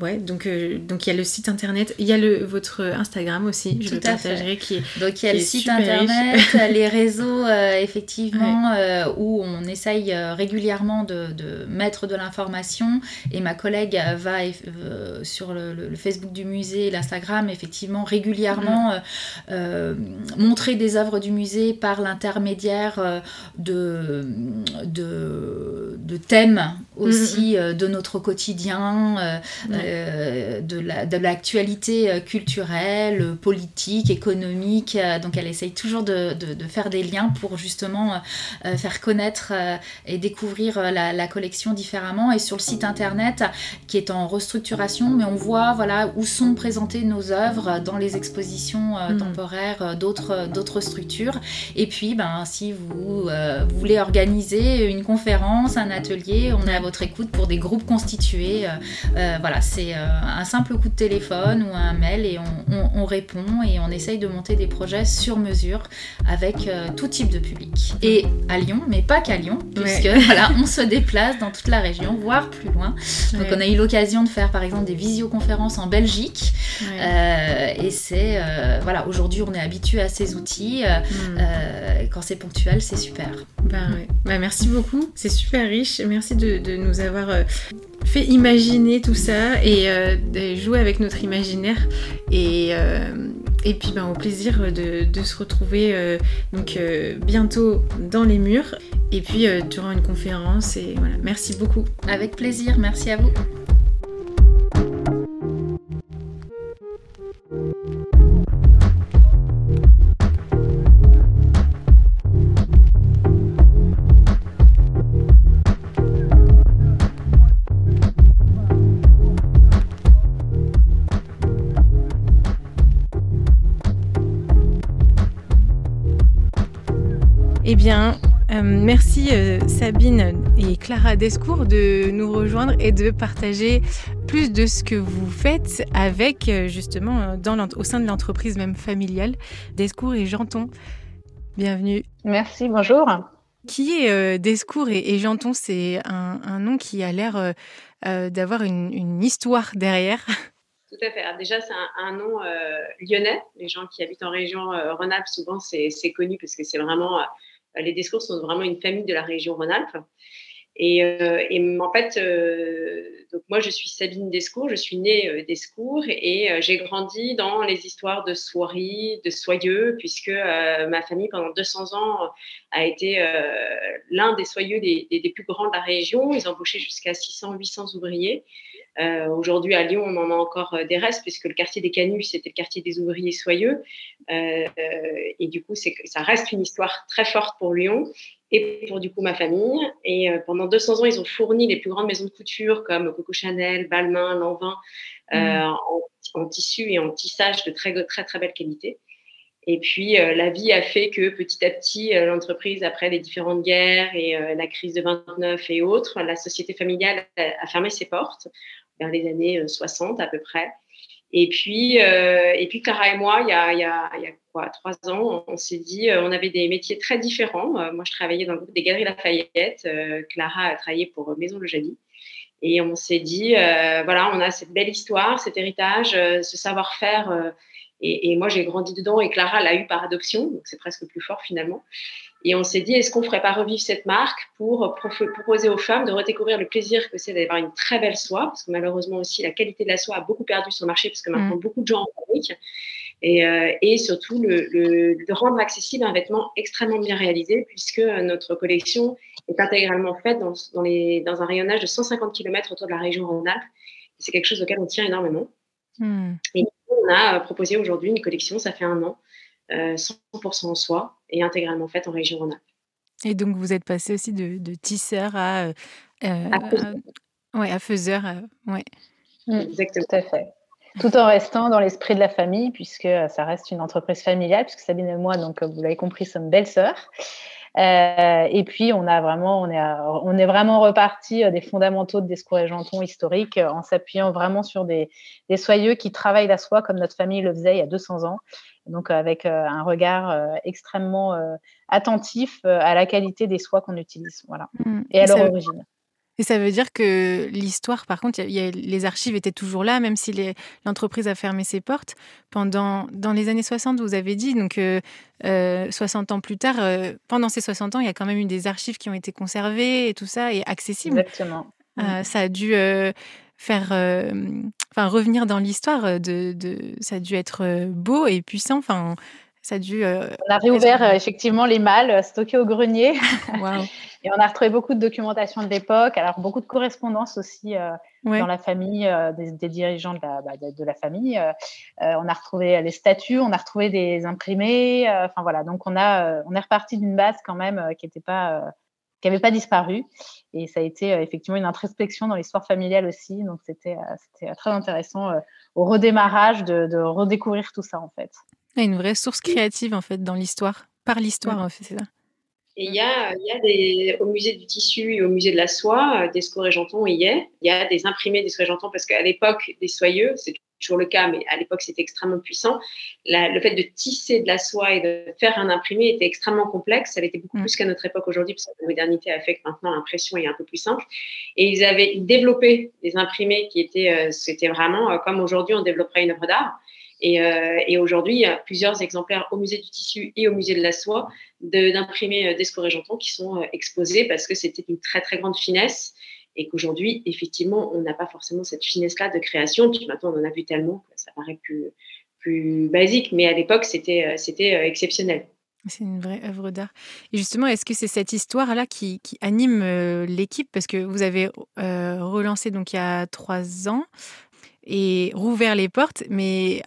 ouais, donc euh, donc il y a le site internet, il y a le votre Instagram aussi, je Tout le partagerai qui est Donc il y a le site internet, les réseaux euh, effectivement euh, où on essaye régulièrement de, de mettre de l'information. Et ma collègue va sur le, Facebook du musée, l'Instagram effectivement régulièrement euh, montrer des œuvres du musée par l'intermédiaire de, de, de thèmes aussi de notre quotidien, Ouais. Euh, de la- de l'actualité euh, culturelle, euh, politique, économique. donc elle essaye toujours de, de- de faire des liens pour justement euh, faire connaître euh, et découvrir la, la collection différemment. Et sur le site internet qui est en restructuration, mais on voit voilà où sont présentées nos œuvres dans les expositions Mhm. temporaires d'autres d'autres structures. Et puis ben si vous voulez organiser une conférence, un atelier, on est à votre écoute pour des groupes constitués. euh, voilà, c'est euh, un simple coup de téléphone ou un mail et on, on- on répond et on essaye de monter des projets sur mesure avec euh, tout type de public. Et à Lyon, mais pas qu'à Lyon, puisque voilà, on se déplace dans toute la région, voire plus loin. Donc Ouais. on a eu l'occasion de faire par exemple des visioconférences en Belgique Ouais. euh, et c'est euh, voilà, aujourd'hui on est habitué à ces outils. euh, Mm. euh, et quand c'est ponctuel, c'est super. Bah ouais. Bah, merci beaucoup, c'est super riche. Merci de, de nous avoir fait imaginer tout ça et euh, jouer avec notre imaginaire. Et, euh, et puis ben, au plaisir de, se retrouver euh, bientôt dans les murs et puis durant une conférence. Et voilà, merci beaucoup. Avec plaisir, merci à vous. Eh bien, euh, merci euh, Sabine et Clara Descours de nous rejoindre et de partager plus de ce que vous faites avec euh, justement dans au sein de l'entreprise même familiale Descours et Janton. Bienvenue. Merci, bonjour. Qui est euh, Descours et, et Janton? C'est un, un nom qui a l'air d'avoir une, une histoire derrière. Tout à fait. Alors déjà, c'est un, un nom euh, lyonnais. Les gens qui habitent en région euh, Rhône-Alpes, souvent, c'est c'est connu parce que c'est vraiment. Euh, les Descours sont vraiment une famille de la région Rhône-Alpes. Et, euh, en fait, euh, donc moi, je suis Sabine Descours. Je suis née euh, Descours et j'ai grandi dans les histoires de soieries, de soyeux, puisque ma famille, pendant 200 ans, a été l'un des soyeux les- les plus grands de la région. Ils embauchaient jusqu'à 600-800 ouvriers. Euh, Aujourd'hui, à Lyon, on en a encore euh, des restes, puisque le quartier des Canuts, c'était le quartier des ouvriers soyeux. Euh, et du coup, ça reste une histoire très forte pour Lyon et pour du coup ma famille. Et euh, pendant 200 ans, ils ont fourni les plus grandes maisons de couture comme Coco Chanel, Balmain, Lanvin, euh, en, en tissu et en tissage de très, très, très belle qualité. Et puis, euh, la vie a fait que petit à petit, euh, l'entreprise, après les différentes guerres et euh, la crise de 29 et autres, la société familiale a, a fermé ses portes vers les années euh, 60 à peu près. Et puis, euh, et puis Clara et moi, il y a, il y a, quoi, trois ans, on, s'est dit, euh, on avait des métiers très différents. Euh, moi, je travaillais dans le groupe des Galeries Lafayette. Euh, Clara a travaillé pour Maison Le. Et on s'est dit, euh, voilà, on a cette belle histoire, cet héritage, euh, ce savoir-faire. euh, et, et moi, j'ai grandi dedans et Clara l'a eu par adoption, donc c'est presque plus fort finalement. Et on s'est dit, est-ce qu'on ferait pas revivre cette marque pour prof- proposer aux femmes de redécouvrir le plaisir que c'est d'avoir une très belle soie, parce que malheureusement aussi la qualité de la soie a beaucoup perdu sur le marché, parce que maintenant beaucoup de gens en fabriquent. Et, euh, et surtout le, le- de rendre accessible un vêtement extrêmement bien réalisé, puisque notre collection est intégralement faite dans, dans, les, dans un rayonnage de 150 km autour de la région Rhône-Alpes. C'est quelque chose auquel on tient énormément. Hmm. Et on a euh, proposé aujourd'hui une collection, ça fait un an, euh, 100% en soie et intégralement faite en région Rhône-Alpes. Et donc, vous êtes passé aussi de, de tisseur à, euh, euh, À faiseur. à- ouais, à faiseur. euh, ouais. Mm, Exactement. Tout à fait. Tout en restant dans l'esprit de la famille, puisque euh, ça reste une entreprise familiale, puisque Sabine et moi, donc, comme vous l'avez compris, sommes belles sœurs. Euh, et puis, on, a vraiment, on, est, on est vraiment reparti euh, des fondamentaux de Descours et Janton historiques euh, en s'appuyant vraiment sur des, des soyeux qui travaillent la soie comme notre famille le faisait il y a 200 ans. Donc, euh, avec euh, un regard euh, extrêmement attentif à la qualité des soies qu'on utilise. Voilà. Hmm. Et à ça, leur origine. Et ça veut dire que l'histoire, par contre, y a, les archives étaient toujours là, même si l'entreprise a fermé ses portes. Pendant, dans les années 60, vous avez dit, donc 60 ans plus tard, pendant ces 60 ans, il y a quand même eu des archives qui ont été conservées et tout ça, et accessibles. Exactement. Mm. ça a dû faire, enfin, revenir dans l'histoire. De, de, ça a dû être beau et puissant. Enfin, ça a dû. on a réouvert effectivement les malles stockés au grenier. et on a retrouvé beaucoup de documentation de l'époque. Alors beaucoup de correspondances aussi dans la famille des, dirigeants de la, bah, de, la famille. on a retrouvé les statuts, on a retrouvé des imprimés. Enfin voilà, donc on a, on est reparti d'une base quand même qui n'était pas qui n'avait pas disparu. Et ça a été euh, effectivement une introspection dans l'histoire familiale aussi. Donc c'était euh, très intéressant euh, au redémarrage de, redécouvrir tout ça en fait. Une vraie source créative en fait dans l'histoire, par l'histoire en fait, c'est ça. Et il y a, y a des, au musée du tissu et au musée de la soie, des Janton y est. Il y a des imprimés des Janton parce qu'à l'époque des soyeux, c'est toujours le cas, mais à l'époque c'était extrêmement puissant. le fait de tisser de la soie et de faire un imprimé était extrêmement complexe. Ça l'était beaucoup mm. plus qu'à notre époque aujourd'hui, parce que la modernité a fait que maintenant l'impression est un peu plus simple. Et ils avaient développé des imprimés qui étaient, euh, c'était vraiment euh, comme aujourd'hui on développerait une œuvre d'art. Et, euh, et aujourd'hui, il y a plusieurs exemplaires au musée du tissu et au musée de la soie d'imprimés d'Escoré Janton qui sont exposés parce que c'était une très très grande finesse et qu'aujourd'hui, effectivement, on n'a pas forcément cette finesse-là de création. Puis maintenant, on en a vu tellement que ça paraît plus, plus basique, mais à l'époque, c'était, euh, c'était euh, exceptionnel. C'est une vraie œuvre d'art. Et justement, est-ce que c'est cette histoire-là qui, anime euh, l'équipe? Parce que vous avez relancé donc il y a trois ans et rouvert les portes, mais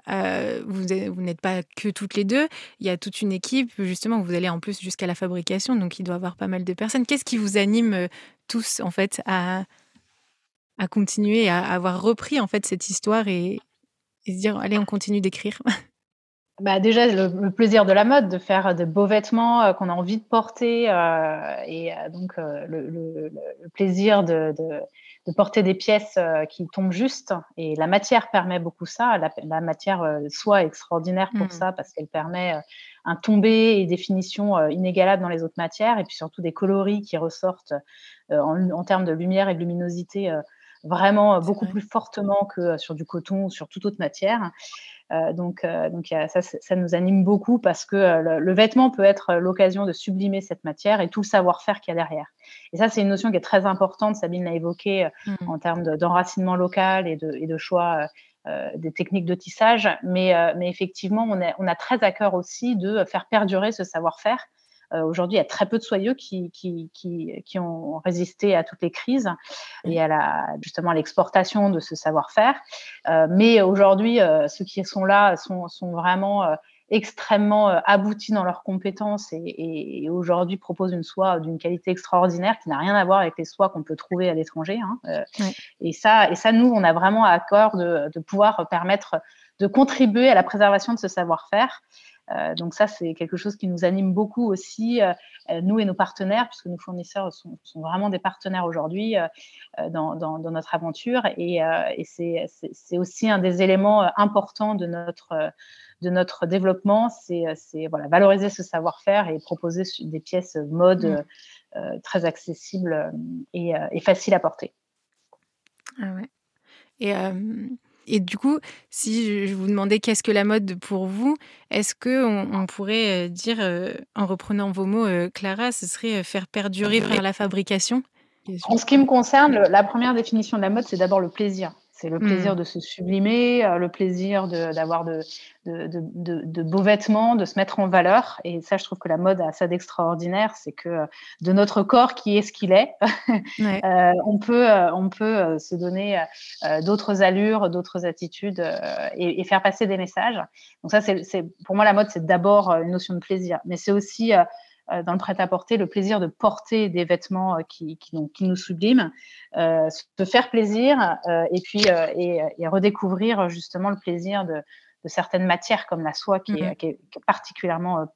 vous, vous n'êtes pas que toutes les deux. Il y a toute une équipe, justement, vous allez en plus jusqu'à la fabrication, donc il doit y avoir pas mal de personnes. Qu'est-ce qui vous anime tous, en fait, à, à continuer, à avoir repris, en fait, cette histoire et, se dire, allez, on continue d'écrire. Bah déjà, le, plaisir de la mode, de faire de beaux vêtements euh, qu'on a envie de porter, et donc le, plaisir de porter des pièces euh, qui tombent juste. Et la matière permet beaucoup ça. La, matière euh, soit extraordinaire pour mm. ça parce qu'elle permet euh, un tombé et des finitions inégalables dans les autres matières et puis surtout des coloris qui ressortent en, termes de lumière et de luminosité vraiment beaucoup plus fortement que sur du coton ou sur toute autre matière. Euh, donc, euh, donc ça, ça, nous anime beaucoup parce que euh, le, vêtement peut être l'occasion de sublimer cette matière et tout le savoir-faire qu'il y a derrière. Et ça, c'est une notion qui est très importante. Sabine l'a évoqué mmh. en termes d'enracinement local et de, et de choix des techniques de tissage. Mais, mais effectivement, on a, on a, très à cœur aussi de faire perdurer ce savoir-faire euh, aujourd'hui, il y a très peu de soyeux qui, qui, qui, qui, ont résisté à toutes les crises et à la, justement l'exportation de ce savoir-faire. Euh, mais aujourd'hui, euh, ceux qui sont là sont, sont vraiment extrêmement aboutis dans leurs compétences et, et, aujourd'hui proposent une soie d'une qualité extraordinaire qui n'a rien à voir avec les soies qu'on peut trouver à l'étranger. Hein. Et ça, et ça, nous, on a vraiment à cœur de, de pouvoir permettre de contribuer à la préservation de ce savoir-faire. Euh, donc ça, c'est quelque chose qui nous anime beaucoup aussi, euh, euh, nous et nos partenaires, puisque nos fournisseurs sont, vraiment des partenaires aujourd'hui dans, notre aventure. Et, c'est aussi un des éléments importants de notre, de notre développement, c'est voilà, valoriser ce savoir-faire et proposer des pièces mode mmh. très accessibles et, et, faciles à porter. Ah ouais. Et et du coup, si je vous demandais qu'est-ce que la mode pour vous, est-ce que on, pourrait euh, dire, euh, en reprenant vos mots, euh, Clara, ce serait faire perdurer par la fabrication? En ce qui me concerne, la première définition de la mode, c'est d'abord le plaisir. C'est le plaisir mmh. de se sublimer, euh, le plaisir d'avoir de, de, de, de, beaux vêtements, de se mettre en valeur. Et ça, je trouve que la mode a ça d'extraordinaire, c'est que euh, de notre corps qui est ce qu'il est, euh, on peut, on peut se donner d'autres allures, d'autres attitudes et, et, faire passer des messages. Donc ça, c'est pour moi, la mode, c'est d'abord une notion de plaisir, mais c'est aussi dans le prêt-à-porter le plaisir de porter des vêtements euh, qui, qui, qui nous subliment, euh, se faire plaisir et puis et, redécouvrir justement le plaisir de, de, certaines matières comme la soie qui, est, mm-hmm. particulièrement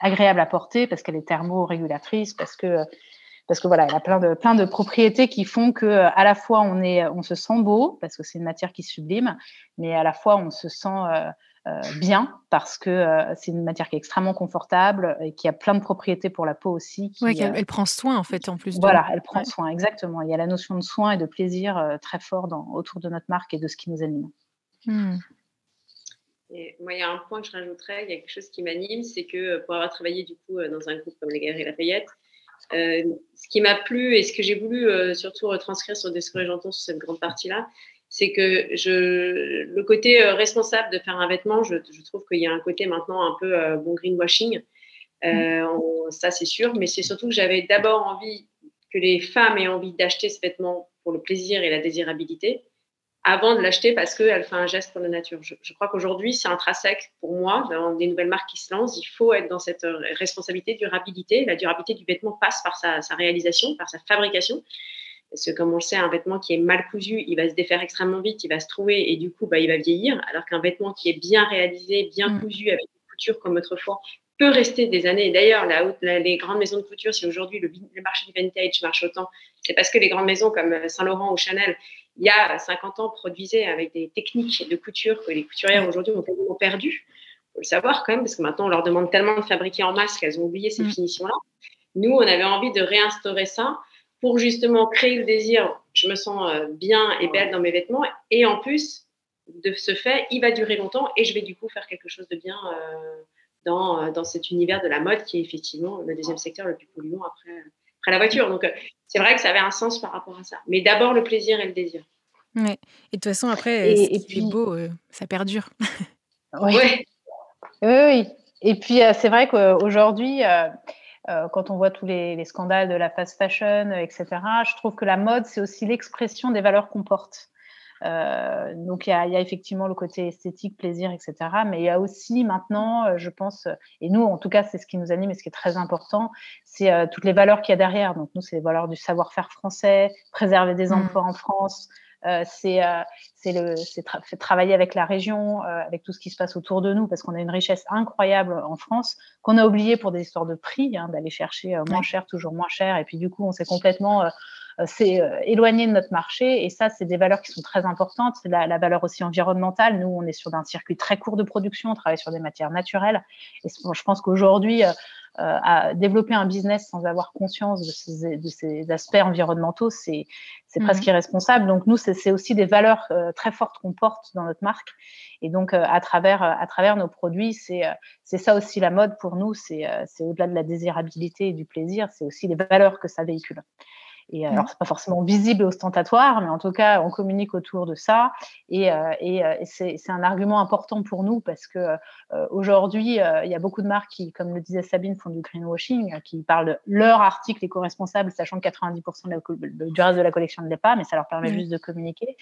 agréable à porter parce qu'elle est thermorégulatrice, parce que parce que voilà, elle a plein de plein de propriétés qui font que à la fois on est on se sent beau parce que c'est une matière qui sublime, mais à la fois on se sent bien parce que c'est une matière qui est extrêmement confortable et qui a plein de propriétés pour la peau aussi. Oui, elle, prend soin en fait en plus. Voilà, elle prend soin, exactement. Il y a la notion de soin et de plaisir très fort dans, autour de notre marque et de ce qui nous anime. Mmh. Et moi, il y a un point que je rajouterais, il y a quelque chose qui m'anime, c'est que pour avoir travaillé du coup dans un groupe comme les Galeries Lafayette, euh, ce qui m'a plu et ce que j'ai voulu euh, surtout retranscrire sur des que j'entends sur cette grande partie-là, c'est que je, le côté euh, responsable de faire un vêtement, je, je trouve qu'il y a un côté maintenant un peu bon greenwashing. On, ça, c'est sûr, mais c'est surtout que j'avais d'abord envie que les femmes aient envie d'acheter ce vêtement pour le plaisir et la désirabilité avant de l'acheter parce qu'elle fait un geste pour la nature. Je, crois qu'aujourd'hui, c'est intrinsèque pour moi, dans des nouvelles marques qui se lancent, il faut être dans cette euh, responsabilité, durabilité. La durabilité du vêtement passe par sa, réalisation, par sa fabrication. Parce que comme on le sait, un vêtement qui est mal cousu, il va se défaire extrêmement vite, il va se trouver et du coup, bah, il va vieillir. Alors qu'un vêtement qui est bien réalisé, bien mm. cousu, avec une couture comme autrefois, peut rester des années. D'ailleurs, les grandes maisons de couture, si aujourd'hui le, le, marché du vintage marche autant, c'est parce que les grandes maisons comme euh, Saint-Laurent ou Chanel, il y a 50 ans, produisaient avec des techniques de couture que les couturières aujourd'hui ont tellement perdu. Il faut le savoir quand même, parce que maintenant, on leur demande tellement de fabriquer en masse qu'elles ont oublié ces mm. finitions-là. Nous, on avait envie de réinstaurer ça pour justement créer le désir. Je me sens euh, bien et belle dans mes vêtements. Et en plus, de ce fait, il va durer longtemps et je vais du coup faire quelque chose de bien euh, dans, euh, dans cet univers de la mode qui est effectivement le deuxième secteur le plus polluant après, après la voiture. Donc, c'est vrai que ça avait un sens par rapport à ça. Mais d'abord, le plaisir et le désir. Ouais. Et de toute façon, après, et, puis... beau, euh, ça perdure. oui. oui. Oui, Et puis, euh, c'est vrai qu'aujourd'hui, euh, quand on voit tous les, scandales de la fast fashion, etc., je trouve que la mode, c'est aussi l'expression des valeurs qu'on porte. Euh, donc il y, a, effectivement le côté esthétique, plaisir, etc. Mais il y a aussi maintenant, euh, je pense, et nous en tout cas c'est ce qui nous anime et ce qui est très important, c'est euh, toutes les valeurs qu'il y a derrière. Donc nous c'est les valeurs du savoir-faire français, préserver des mmh. emplois en France. C'est le travailler avec la région, avec tout ce qui se passe autour de nous, parce qu'on a une richesse incroyable en France qu'on a oublié pour des histoires de prix, hein, d'aller chercher moins cher, toujours moins cher, et puis du coup on s'est complètement euh, c'est euh, éloigné de notre marché. Et ça, c'est des valeurs qui sont très importantes. C'est la, la, valeur aussi environnementale. Nous, on est sur un circuit très court de production, on travaille sur des matières naturelles. Et je pense qu'aujourd'hui, euh, à développer un business sans avoir conscience de ces, de ces aspects environnementaux, c'est c'est presque mmh irresponsable. Donc nous, c'est aussi des valeurs très fortes qu'on porte dans notre marque. Et donc à travers à travers nos produits, c'est c'est ça aussi la mode pour nous. C'est c'est au-delà de la désirabilité et du plaisir, c'est aussi les valeurs que ça véhicule. Et euh, alors, c'est pas forcément visible et ostentatoire, mais en tout cas, on communique autour de ça. Et, euh, et, euh, c'est un argument important pour nous parce que aujourd'hui, il y a beaucoup de marques qui, comme le disait Sabine, font du greenwashing, qui parlent de leur article éco-responsable, sachant que 90% du reste de la collection ne l'est pas, mais ça leur permet juste de communiquer.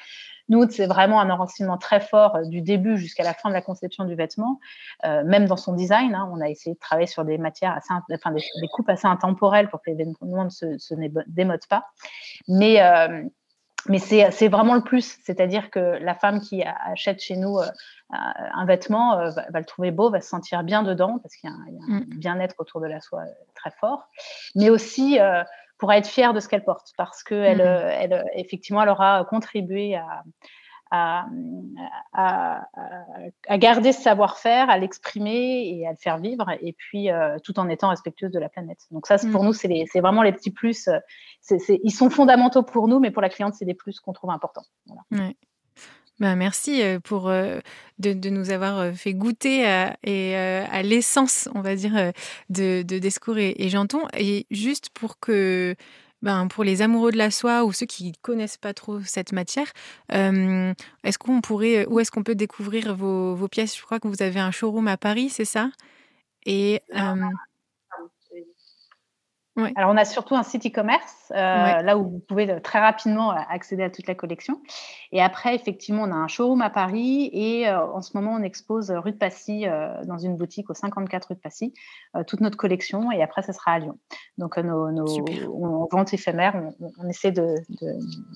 Nous, c'est vraiment un enracinement très fort du début jusqu'à la fin de la conception du vêtement, même dans son design. Hein, on a essayé de travailler sur des matières assez, enfin, des, coupes assez intemporelles pour que les vêtements ne se, se démodent pas mais, euh, mais c'est vraiment le plus. C'est-à-dire que la femme qui achète chez nous euh, un vêtement euh, va, le trouver beau, va se sentir bien dedans, parce qu'il y a un, mm. bien-être autour de la soie très fort. Mais aussi pour être fière de ce qu'elle porte, parce qu'elle, mm. elle, effectivement, elle aura contribué à, à, garder ce savoir-faire, à l'exprimer et à le faire vivre, et puis euh, tout en étant respectueuse de la planète. Donc ça, pour mm. nous, c'est vraiment les petits plus. Euh, ils sont fondamentaux pour nous, mais pour la cliente, c'est des plus qu'on trouve importants. Bah, merci euh, pour de, nous avoir fait goûter à, et, à l'essence, on va dire, de, de Descours et, et Janton. Et juste pour que ben, pour les amoureux de la soie ou ceux qui connaissent pas trop cette matière, est-ce qu'on pourrait, où est-ce qu'on peut découvrir vos, vos, pièces? Je crois que vous avez un showroom à Paris, c'est ça? Et alors, on a surtout un site e-commerce, euh, là où vous pouvez euh, très rapidement euh, accéder à toute la collection. Et après, effectivement, on a un showroom à Paris et en ce moment, on expose rue de Passy, dans une boutique au 54 rue de Passy, toute notre collection. Et après, ça sera à Lyon. Donc, nos, nos ventes éphémères, on, essaie de,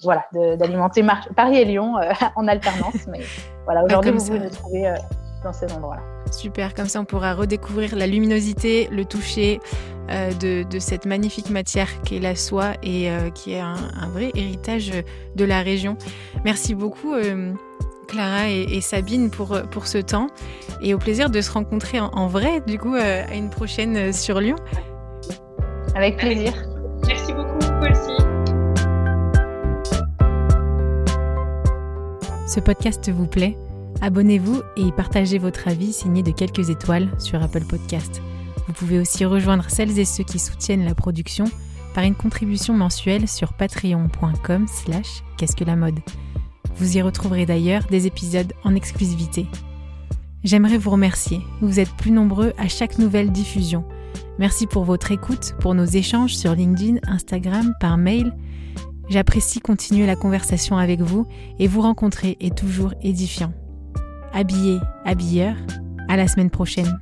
voilà, d'alimenter Paris et Lyon en alternance. Mais voilà, aujourd'hui, vous pouvez nous trouver dans ces endroits-là. Super, comme ça on pourra redécouvrir la luminosité, le toucher euh, de, cette magnifique matière qui est la soie et euh, qui est un, vrai héritage de la région. Merci beaucoup. Euh, Clara et, Sabine pour, pour ce temps et au plaisir de se rencontrer en, vrai, du coup, à une prochaine sur Lyon. Avec plaisir. Merci beaucoup, aussi. Ce podcast vous plaît? Abonnez-vous et partagez votre avis signé de quelques étoiles sur Apple Podcast. Vous pouvez aussi rejoindre celles et ceux qui soutiennent la production par une contribution mensuelle sur patreon.com slash qu'est-ce que la mode. Vous y retrouverez d'ailleurs des épisodes en exclusivité. J'aimerais vous remercier. Vous êtes plus nombreux à chaque nouvelle diffusion. Merci pour votre écoute, pour nos échanges sur LinkedIn, Instagram, par mail. J'apprécie continuer la conversation avec vous et vous rencontrer est toujours édifiant. Habillé, habilleur, à la semaine prochaine.